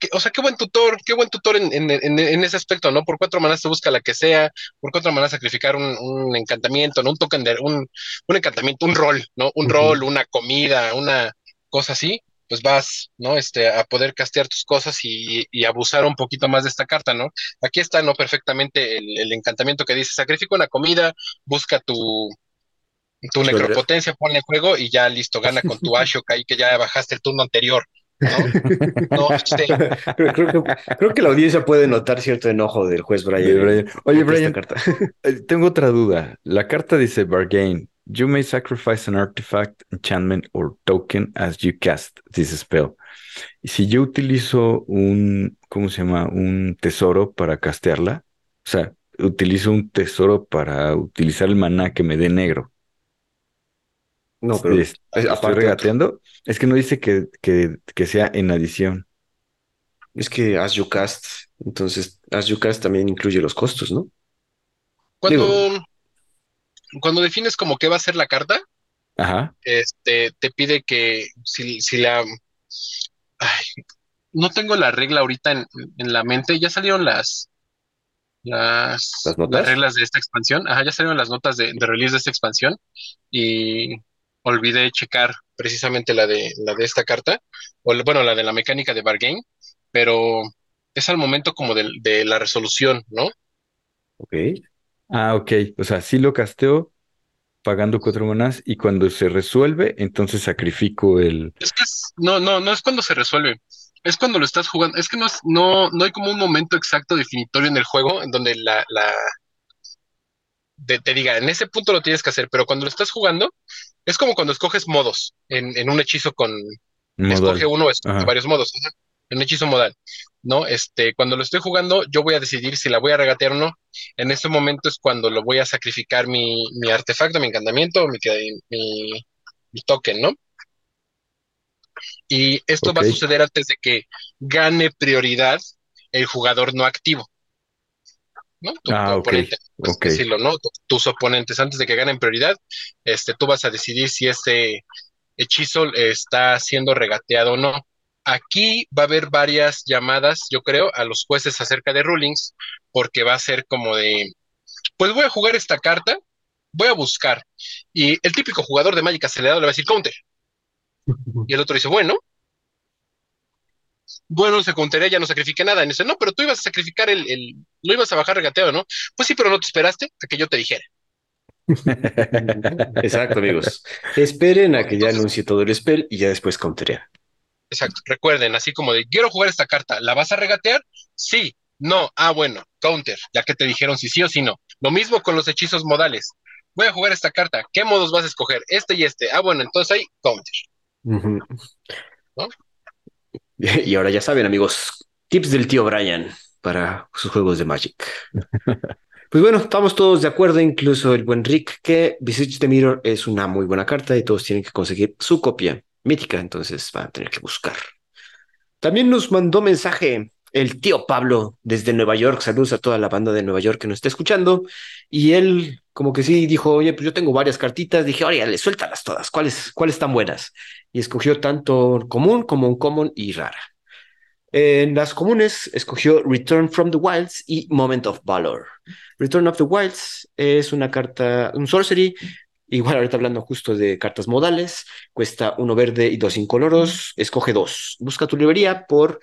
[SPEAKER 3] que- o sea, qué buen tutor, qué buen tutor en, en, en, en ese aspecto, ¿no? Por cuatro manas se busca la que sea, por cuatro manas sacrificar un, un encantamiento, ¿no? Un token de, un, un encantamiento, un rol, ¿no? Un rol, una comida, una cosa así, pues vas, ¿no? Este, a poder castear tus cosas y, y abusar un poquito más de esta carta, ¿no? Aquí está, ¿no? Perfectamente el, el encantamiento que dice, sacrifica una comida, busca tu, tu necropotencia, ponle en juego y ya listo, gana con tu Ashok ahí que ya bajaste el turno anterior, ¿no? No,
[SPEAKER 2] Creo, creo que, creo que la audiencia puede notar cierto enojo del juez Brian.
[SPEAKER 1] De Brian. Oye, Brian,
[SPEAKER 2] carta.
[SPEAKER 1] eh, tengo otra duda. La carta dice bargain. You may sacrifice an artifact, enchantment, or token as you cast this spell. Y si yo utilizo un, ¿cómo se llama? Un tesoro para castearla, o sea, utilizo un tesoro para utilizar el maná que me dé negro.
[SPEAKER 2] No, pero
[SPEAKER 1] Es-
[SPEAKER 2] es
[SPEAKER 1] ¿Estoy
[SPEAKER 2] aparte
[SPEAKER 1] regateando? Es que no dice que, que, que sea en adición.
[SPEAKER 2] es que As You Cast, entonces As You Cast también incluye los costos, ¿no?
[SPEAKER 3] cuando, cuando defines como qué va a ser la carta,
[SPEAKER 1] Ajá.
[SPEAKER 3] este, te pide que si, si la... Ay, no tengo la regla ahorita en, en la mente, ya salieron las, las,
[SPEAKER 2] ¿Las notas?
[SPEAKER 3] las reglas de esta expansión, ajá, ya salieron las notas de, de release de esta expansión y olvidé checar precisamente la de, la de esta carta, o bueno, la de la mecánica de Bargain, pero es al momento como de, de la resolución, ¿no?
[SPEAKER 2] Ok.
[SPEAKER 1] Ah, ok. O sea, sí lo casteo pagando cuatro manás y cuando se resuelve, entonces sacrifico el...
[SPEAKER 3] Es que es- no, no, no es cuando se resuelve. Es cuando lo estás jugando. Es que no, es- no, no hay como un momento exacto definitorio en el juego en donde la, la te, te diga, en ese punto lo tienes que hacer, pero cuando lo estás jugando, es como cuando escoges modos en, en un hechizo con
[SPEAKER 1] modal.
[SPEAKER 3] escoge uno o escoge
[SPEAKER 1] Ajá.
[SPEAKER 3] varios modos, ajá, en un hechizo modal. ¿No? Este, cuando lo estoy jugando, yo voy a decidir si la voy a regatear o no. En este momento es cuando lo voy a sacrificar mi, mi artefacto, mi encantamiento, mi, mi, mi token, ¿no? Y esto va a suceder antes de que gane prioridad el jugador no activo. ¿No? Tu,
[SPEAKER 1] Ah,
[SPEAKER 3] tu oponente,
[SPEAKER 1] ok.
[SPEAKER 3] decirlo, ¿no? Tu- tus oponentes, antes de que ganen prioridad, este, tú vas a decidir si este hechizo está siendo regateado o no. Aquí va a haber varias llamadas, yo creo, a los jueces acerca de rulings, porque va a ser como de, pues voy a jugar esta carta, voy a buscar. Y el típico jugador de Magic acelerado le va a decir counter. Y el otro dice, bueno, bueno, se counteré, ya no sacrifiqué nada. Y dice, no, pero tú ibas a sacrificar el, el, lo ibas a bajar regateado, ¿no? Pues sí, pero no te esperaste a que yo te dijera.
[SPEAKER 2] Exacto, amigos. Esperen a que ya anuncie todo el spell y ya después counterear.
[SPEAKER 3] Exacto. Recuerden, así como de, quiero jugar esta carta, ¿la vas a regatear? Sí, no, ah, bueno, counter, ya que te dijeron si sí o si no. Lo mismo con los hechizos modales. Voy a jugar esta carta, ¿qué modos vas a escoger? Este y este. Ah, bueno, entonces ahí, counter. ¿No?
[SPEAKER 2] Y ahora ya saben, amigos, tips del tío Brian para sus juegos de Magic. Pues bueno, estamos todos de acuerdo, incluso el buen Rick, que Visage the Mirror es una muy buena carta y todos tienen que conseguir su copia mítica, entonces van a tener que buscar. También nos mandó mensaje el tío Pablo desde Nueva York. Saludos a toda la banda de Nueva York que nos está escuchando. Y él, como que sí, dijo, oye, pues yo tengo varias cartitas. Dije, oye, suéltalas todas. ¿Cuáles, ¿Cuáles están buenas? Y escogió tanto común como un common y rara. En las comunes escogió Return from the Wilds y Moment of Valor. Return of the Wilds es una carta, un sorcery. Igual ahorita hablando justo de cartas modales, cuesta uno verde y dos incoloros, escoge dos. Busca tu librería por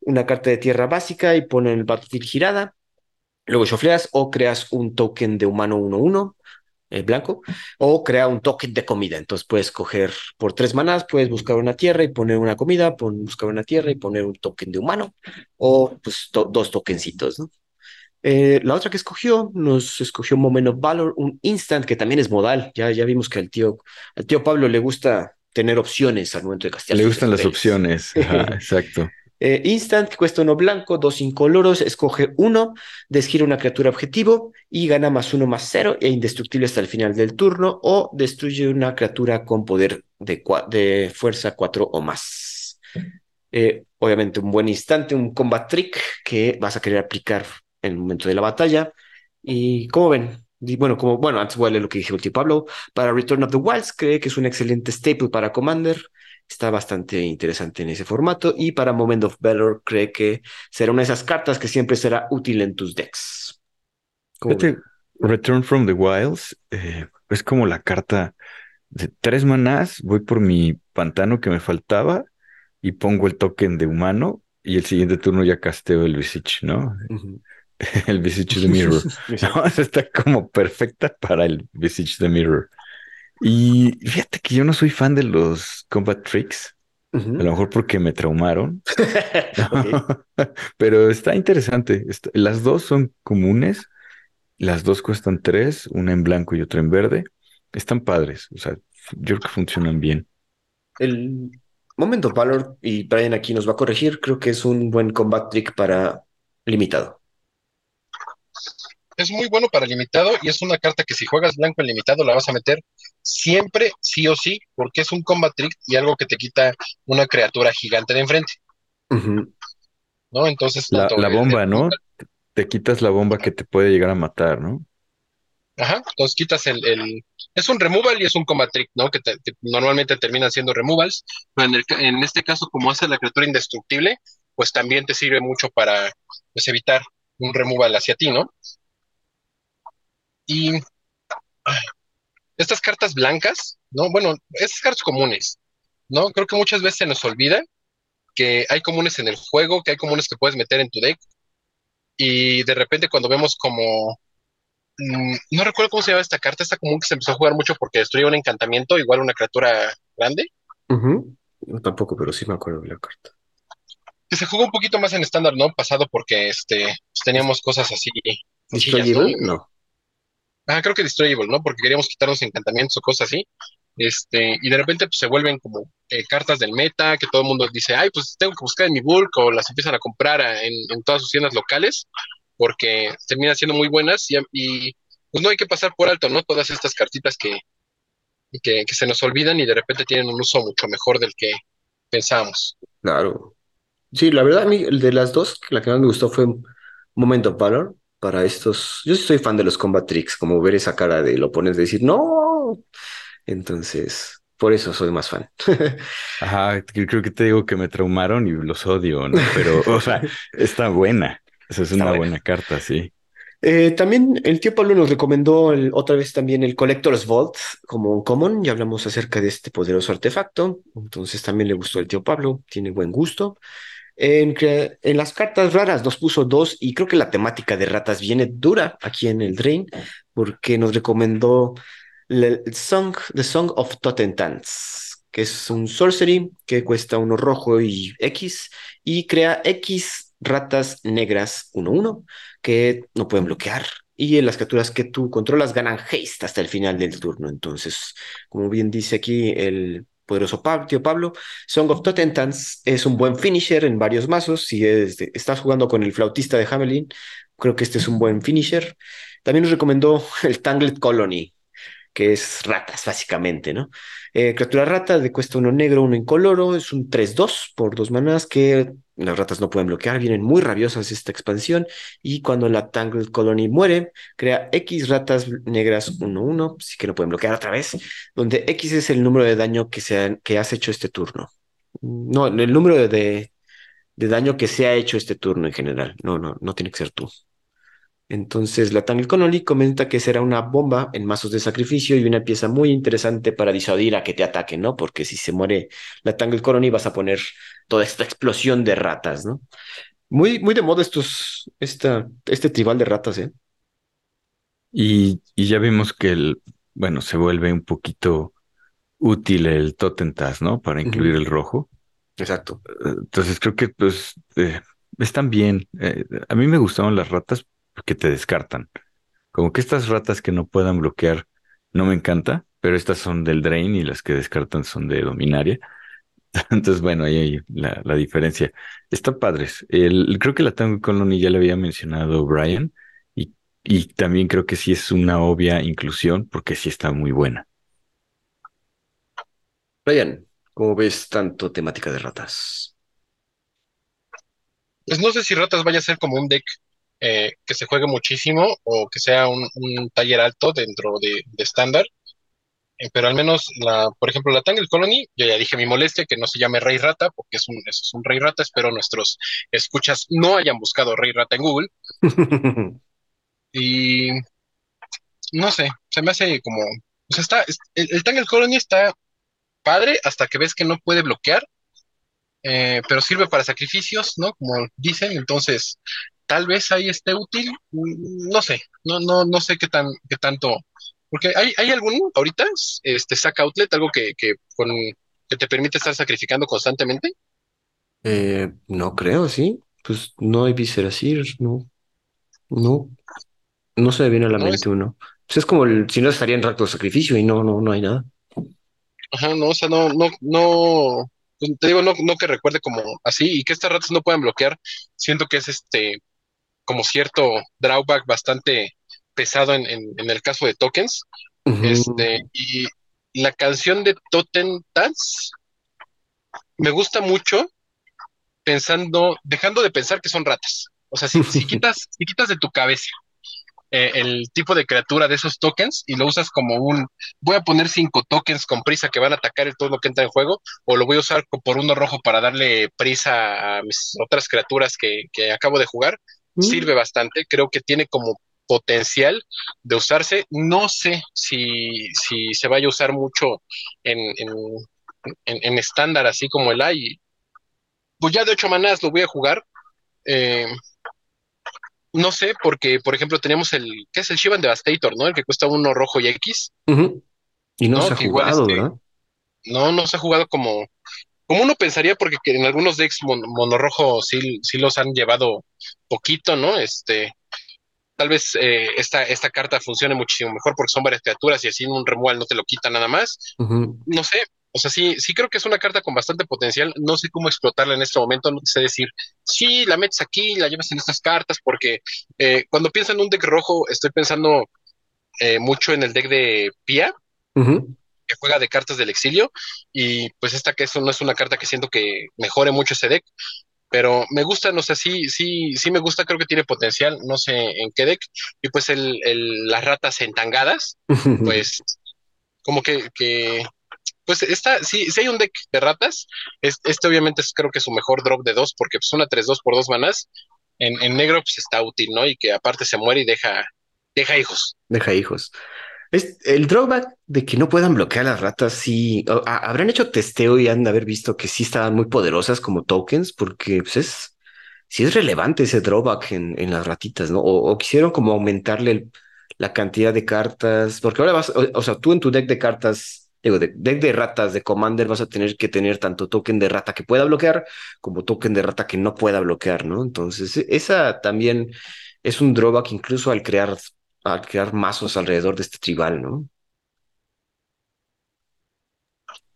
[SPEAKER 2] una carta de tierra básica y pone el battlefield girada. Luego chofleas o creas un token de humano 1-1 eh, blanco o crea un token de comida. Entonces puedes coger por tres manas, puedes buscar una tierra y poner una comida, buscar una tierra y poner un token de humano o pues dos tokencitos, ¿no? Eh, la otra que escogió, nos escogió Moment of Valor, un instant que también es modal. Ya, ya vimos que al tío, al tío Pablo le gusta tener opciones al momento de castigar.
[SPEAKER 1] Le gustan las opciones, exacto.
[SPEAKER 2] Eh, instant, que cuesta uno blanco, dos incoloros, escoge uno, desgira una criatura objetivo y gana más uno más cero e indestructible hasta el final del turno o destruye una criatura con poder de, fuerza cuatro o más. Eh, obviamente un buen instante, un combat trick que vas a querer aplicar en el momento de la batalla. Y como ven, bueno, como bueno, antes voy a leer lo que dije el Pablo. Para Return of the Wilds, cree que es un excelente staple para Commander está bastante interesante en ese formato. Y para Moment of Valor cree que será una de esas cartas que siempre será útil en tus decks.
[SPEAKER 1] Return from the Wilds eh, es como la carta de tres manás. Voy por mi pantano que me faltaba y pongo el token de humano. Y el siguiente turno ya casteo el Visage, ¿no? el Visage de Mirror. no, está como perfecta para el Visage de Mirror. Y fíjate que yo no soy fan de los combat tricks. A lo mejor porque me traumaron. Pero está interesante. Las dos son comunes. Las dos cuestan tres, una en blanco y otra en verde. Están padres. O sea, yo creo que funcionan bien.
[SPEAKER 2] El Momento Valor, y Brian aquí nos va a corregir, creo que es un buen combat trick para limitado
[SPEAKER 3] es muy bueno para limitado y es una carta que si juegas blanco en limitado la vas a meter siempre, sí o sí, porque es un combat trick y algo que te quita una criatura gigante de enfrente. ¿No? Entonces,
[SPEAKER 1] la, bomba, ¿no? Te quitas la bomba que te puede llegar a matar, ¿no?
[SPEAKER 3] Ajá, entonces quitas el, el, Es un removal y es un combat trick, ¿no? Que, normalmente terminan siendo removals, pero en, en, este caso, como hace la criatura indestructible, pues también te sirve mucho para pues, evitar un removal hacia ti, ¿no? Y estas cartas blancas, ¿no? Bueno, estas cartas comunes, ¿no? Creo que muchas veces se nos olvida que hay comunes en el juego, que hay comunes que puedes meter en tu deck. Y de repente cuando vemos como... Mm, no recuerdo cómo se llama esta carta, esta común que se empezó a jugar mucho porque destruía un encantamiento, igual una criatura grande.
[SPEAKER 2] No tampoco, pero sí me acuerdo de la carta.
[SPEAKER 3] Que se jugó un poquito más en estándar, ¿no? Pasado porque este pues, teníamos cosas así.
[SPEAKER 2] ¿no?
[SPEAKER 3] Ah, creo que Destroyable, ¿no? Porque queríamos quitarnos encantamientos o cosas así. Este, y de repente pues, se vuelven como eh, cartas del meta, que todo el mundo dice, ay, pues tengo que buscar en mi bulk, o las empiezan a comprar en, todas sus tiendas locales, porque terminan siendo muy buenas y, pues no hay que pasar por alto, ¿no? Todas estas cartitas que, que, que se nos olvidan y de repente tienen un uso mucho mejor del que pensábamos.
[SPEAKER 2] Claro. Sí, la verdad, a mí, de las dos, la que más me gustó fue Moment of Valor, para estos. Yo soy fan de los combat tricks, como ver esa cara de lo pones de decir, no. Entonces, por eso soy más fan.
[SPEAKER 1] Ajá, creo que te digo que me traumaron y los odio, ¿no? Pero, o sea, está buena. Esa es una buena. carta, sí.
[SPEAKER 2] Eh, también el tío Pablo nos recomendó otra vez también el Collector's Vault como un common. Ya hablamos acerca de este poderoso artefacto. Entonces también le gustó el tío Pablo. Tiene buen gusto. En, las cartas raras nos puso dos y creo que la temática de ratas viene dura aquí en el Drain porque nos recomendó Song, The Song of Totentans, que es un sorcery que cuesta uno rojo y X y crea X ratas negras 1-1 que no pueden bloquear. Y en las criaturas que tú controlas ganan haste hasta el final del turno. Entonces, como bien dice aquí el poderoso tío Pablo. Song of Totentans es un buen finisher en varios mazos. Si estás jugando con el flautista de Hamelin, creo que este es un buen finisher. También nos recomendó el Tangled Colony, que es ratas, básicamente, ¿no? Eh, criatura rata de cuesta uno negro, uno incoloro, es un 3-2 por dos manas que las ratas no pueden bloquear, vienen muy rabiosas esta expansión y cuando la Tangled Colony muere, crea X ratas negras 1-1, así que no pueden bloquear otra vez, donde X es el número de daño que, se que has hecho este turno. No, el número de, de daño que se ha hecho este turno en general. No, no, no tiene que ser tú. Entonces, la Tangle Connolly comenta que será una bomba en mazos de sacrificio y una pieza muy interesante para disuadir a que te ataquen, ¿no? Porque si se muere la Tangle Colony vas a poner toda esta explosión de ratas, ¿no? Muy, muy de moda estos, esta, este tribal de ratas, ¿eh?
[SPEAKER 1] Y, y ya vimos que el, bueno, se vuelve un poquito útil el Totentas, ¿no? Para incluir el rojo.
[SPEAKER 2] Exacto.
[SPEAKER 1] Entonces creo que pues eh, están bien. Eh, a mí me gustaban las ratas que te descartan. Como que estas ratas que no puedan bloquear no me encanta, pero estas son del Drain y las que descartan son de Dominaria. Entonces, bueno, ahí hay la, la diferencia. Están padres. El, creo que la Tango Colony ya le había mencionado Brian y, y también creo que sí es una obvia inclusión porque sí está muy buena.
[SPEAKER 2] Brian, ¿cómo ves tanto temática de ratas?
[SPEAKER 3] Pues no sé si ratas vaya a ser como un deck eh, que se juegue muchísimo o que sea un, taller alto dentro de estándar. Pero al menos, la, por ejemplo, la Tangle Colony, yo ya dije mi molestia que no se llame Rey Rata, porque es un, es un Rey Rata. Espero nuestros escuchas no hayan buscado Rey Rata en Google. y no sé, se me hace como. O sea, está, el, el Tangle Colony está padre hasta que ves que no puede bloquear, eh, pero sirve para sacrificios, ¿no? Como dicen, entonces tal vez ahí esté útil, mm, no sé, no, no, no sé qué tan, qué tanto, porque hay, hay algún ahorita, este saca outlet, algo que, que, con, que te permite estar sacrificando constantemente.
[SPEAKER 2] Eh, no creo, sí. Pues no hay Viscerasir, no. No. No se me viene a la
[SPEAKER 3] No,
[SPEAKER 2] mente
[SPEAKER 3] es,
[SPEAKER 2] uno. Pues es como el, si no estaría en rato de sacrificio y no, no, no hay nada.
[SPEAKER 3] ajá, no, o sea, no, no, no, pues, te digo, no, no que recuerde como así, y que estas ratas no puedan bloquear, siento que es este, como cierto drawback bastante pesado en, en, en el caso de tokens. Este, y la canción de Totem Dance me gusta mucho pensando, dejando de pensar que son ratas. O sea, si, si quitas, si quitas de tu cabeza eh, el tipo de criatura de esos tokens y lo usas como un, voy a poner cinco tokens con prisa que van a atacar el todo lo que entra en juego, o lo voy a usar por uno rojo para darle prisa a mis otras criaturas que, que acabo de jugar,
[SPEAKER 2] Mm,
[SPEAKER 3] sirve bastante. Creo que tiene como potencial de usarse. No sé si, si se vaya a usar mucho en, en, en, en estándar, así como el hay. Pues ya de ocho manás lo voy a jugar. Eh, no sé, porque, por ejemplo, teníamos el, ¿qué es el Shivan Devastator, ¿no? El que cuesta uno rojo y X.
[SPEAKER 2] Y no se ha jugado,
[SPEAKER 3] este,
[SPEAKER 2] ¿verdad?
[SPEAKER 3] no, no se ha jugado como, como uno pensaría, porque que en algunos decks mon- monorrojo sí, sí los han llevado poquito, ¿no? Este, tal vez eh, esta, esta carta funcione muchísimo mejor porque son varias criaturas y así en un removal no te lo quita nada más. No sé, o sea, sí, sí creo que es una carta con bastante potencial. No sé cómo explotarla en este momento, no sé decir, sí, la metes aquí, la llevas en estas cartas, porque eh, cuando pienso en un deck rojo, estoy pensando eh, mucho en el deck de Pia, que juega de cartas del exilio, y pues esta que eso no es una carta que siento que mejore mucho ese deck, pero me gusta, no sé, sí, sí, sí me gusta, creo que tiene potencial, no sé en qué deck, y pues el, el, las ratas entangadas, pues como que, que pues esta, sí, si hay un deck de ratas, es, este obviamente es, creo que es su mejor drop de dos, porque pues una tres dos por dos manás, en, en negro pues está útil, ¿no? Y que aparte se muere y deja, deja hijos.
[SPEAKER 2] Deja hijos. Es, el drawback de que no puedan bloquear las ratas, sí, habrán hecho testeo y han de haber visto que sí estaban muy poderosas como tokens, porque pues es, sí es relevante ese drawback en, en las ratitas, ¿no? O, quisieron como aumentarle la cantidad de cartas, porque ahora vas, o, o sea, tú en tu deck de cartas, digo, de, deck de ratas de Commander vas a tener que tener tanto token de rata que pueda bloquear como token de rata que no pueda bloquear, ¿no? Entonces, e- esa también es un drawback incluso al crear a crear mazos alrededor de este tribal, ¿no?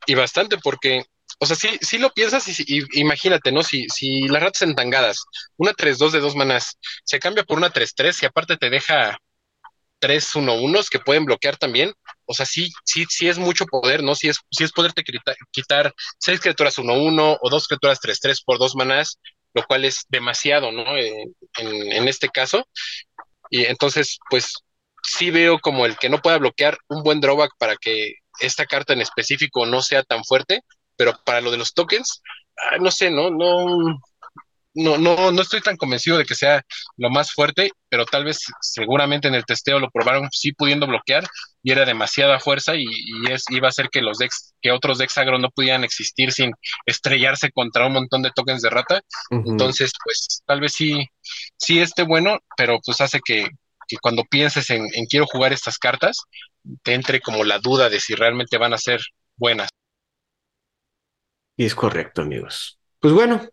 [SPEAKER 3] Y bastante porque, o sea, sí, sí lo piensas y, y imagínate, ¿no? Si, si las ratas entangadas, una tres dos de dos manas, se cambia por una tres tres y aparte te deja tres uno unos que pueden bloquear también. O sea, sí, sí, sí es mucho poder, ¿no? Sí es, sí es poderte quita- quitar seis criaturas uno uno o dos criaturas tres tres por dos manás. lo cual es demasiado, ¿no? En, en este caso. Y entonces, pues sí veo como el que no pueda bloquear un buen drawback para que esta carta en específico no sea tan fuerte, pero para lo de los tokens, ah, no sé, no, no, no, no, no estoy tan convencido de que sea lo más fuerte, pero tal vez seguramente en el testeo lo probaron sí pudiendo bloquear y era demasiada fuerza y, es, iba a hacer que los decks, que otros decks agro no pudieran existir sin estrellarse contra un montón de tokens de rata. Entonces, pues tal vez sí, sí esté bueno, pero pues hace que, que cuando pienses en, en quiero jugar estas cartas, te entre como la duda de si realmente van a ser buenas.
[SPEAKER 2] Y es correcto, amigos. Pues bueno,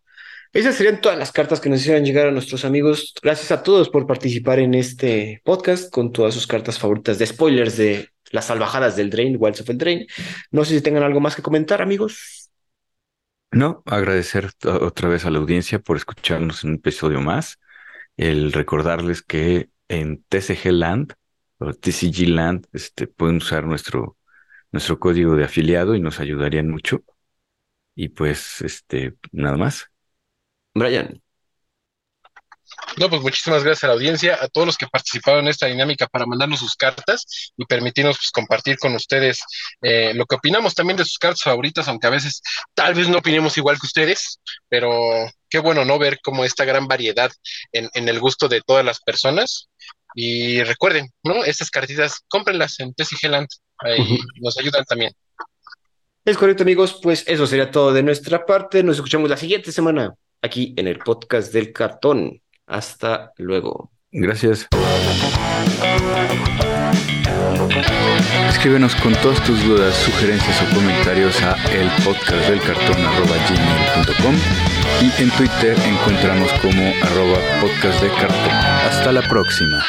[SPEAKER 2] esas serían todas las cartas que nos hicieron llegar a nuestros amigos. Gracias a todos por participar en este podcast con todas sus cartas favoritas de spoilers de las salvajadas del Drain, Wilds of the Drain. No sé si tengan algo más que comentar, amigos.
[SPEAKER 1] No, agradecer otra vez a la audiencia por escucharnos en un episodio más. El recordarles que en TCG Land o TCG Land este, pueden usar nuestro, nuestro código de afiliado y nos ayudarían mucho. Y pues, este, nada más.
[SPEAKER 2] Brian.
[SPEAKER 3] No, pues muchísimas gracias a la audiencia, a todos los que participaron en esta dinámica para mandarnos sus cartas y permitirnos pues, compartir con ustedes eh, lo que opinamos también de sus cartas favoritas, aunque a veces tal vez no opinemos igual que ustedes, pero qué bueno no ver como esta gran variedad en, el gusto de todas las personas. Y recuerden, ¿no? Estas cartitas, cómprenlas en TCG Land, ahí nos ayudan también.
[SPEAKER 2] Es correcto, amigos. Pues eso sería todo de nuestra parte. Nos escuchamos la siguiente semana aquí en el podcast del cartón. Hasta luego.
[SPEAKER 1] Gracias. Escríbenos con todas tus dudas, sugerencias o comentarios a el podcast del cartón y en Twitter encontramos como arroba podcast de cartón. Hasta la próxima.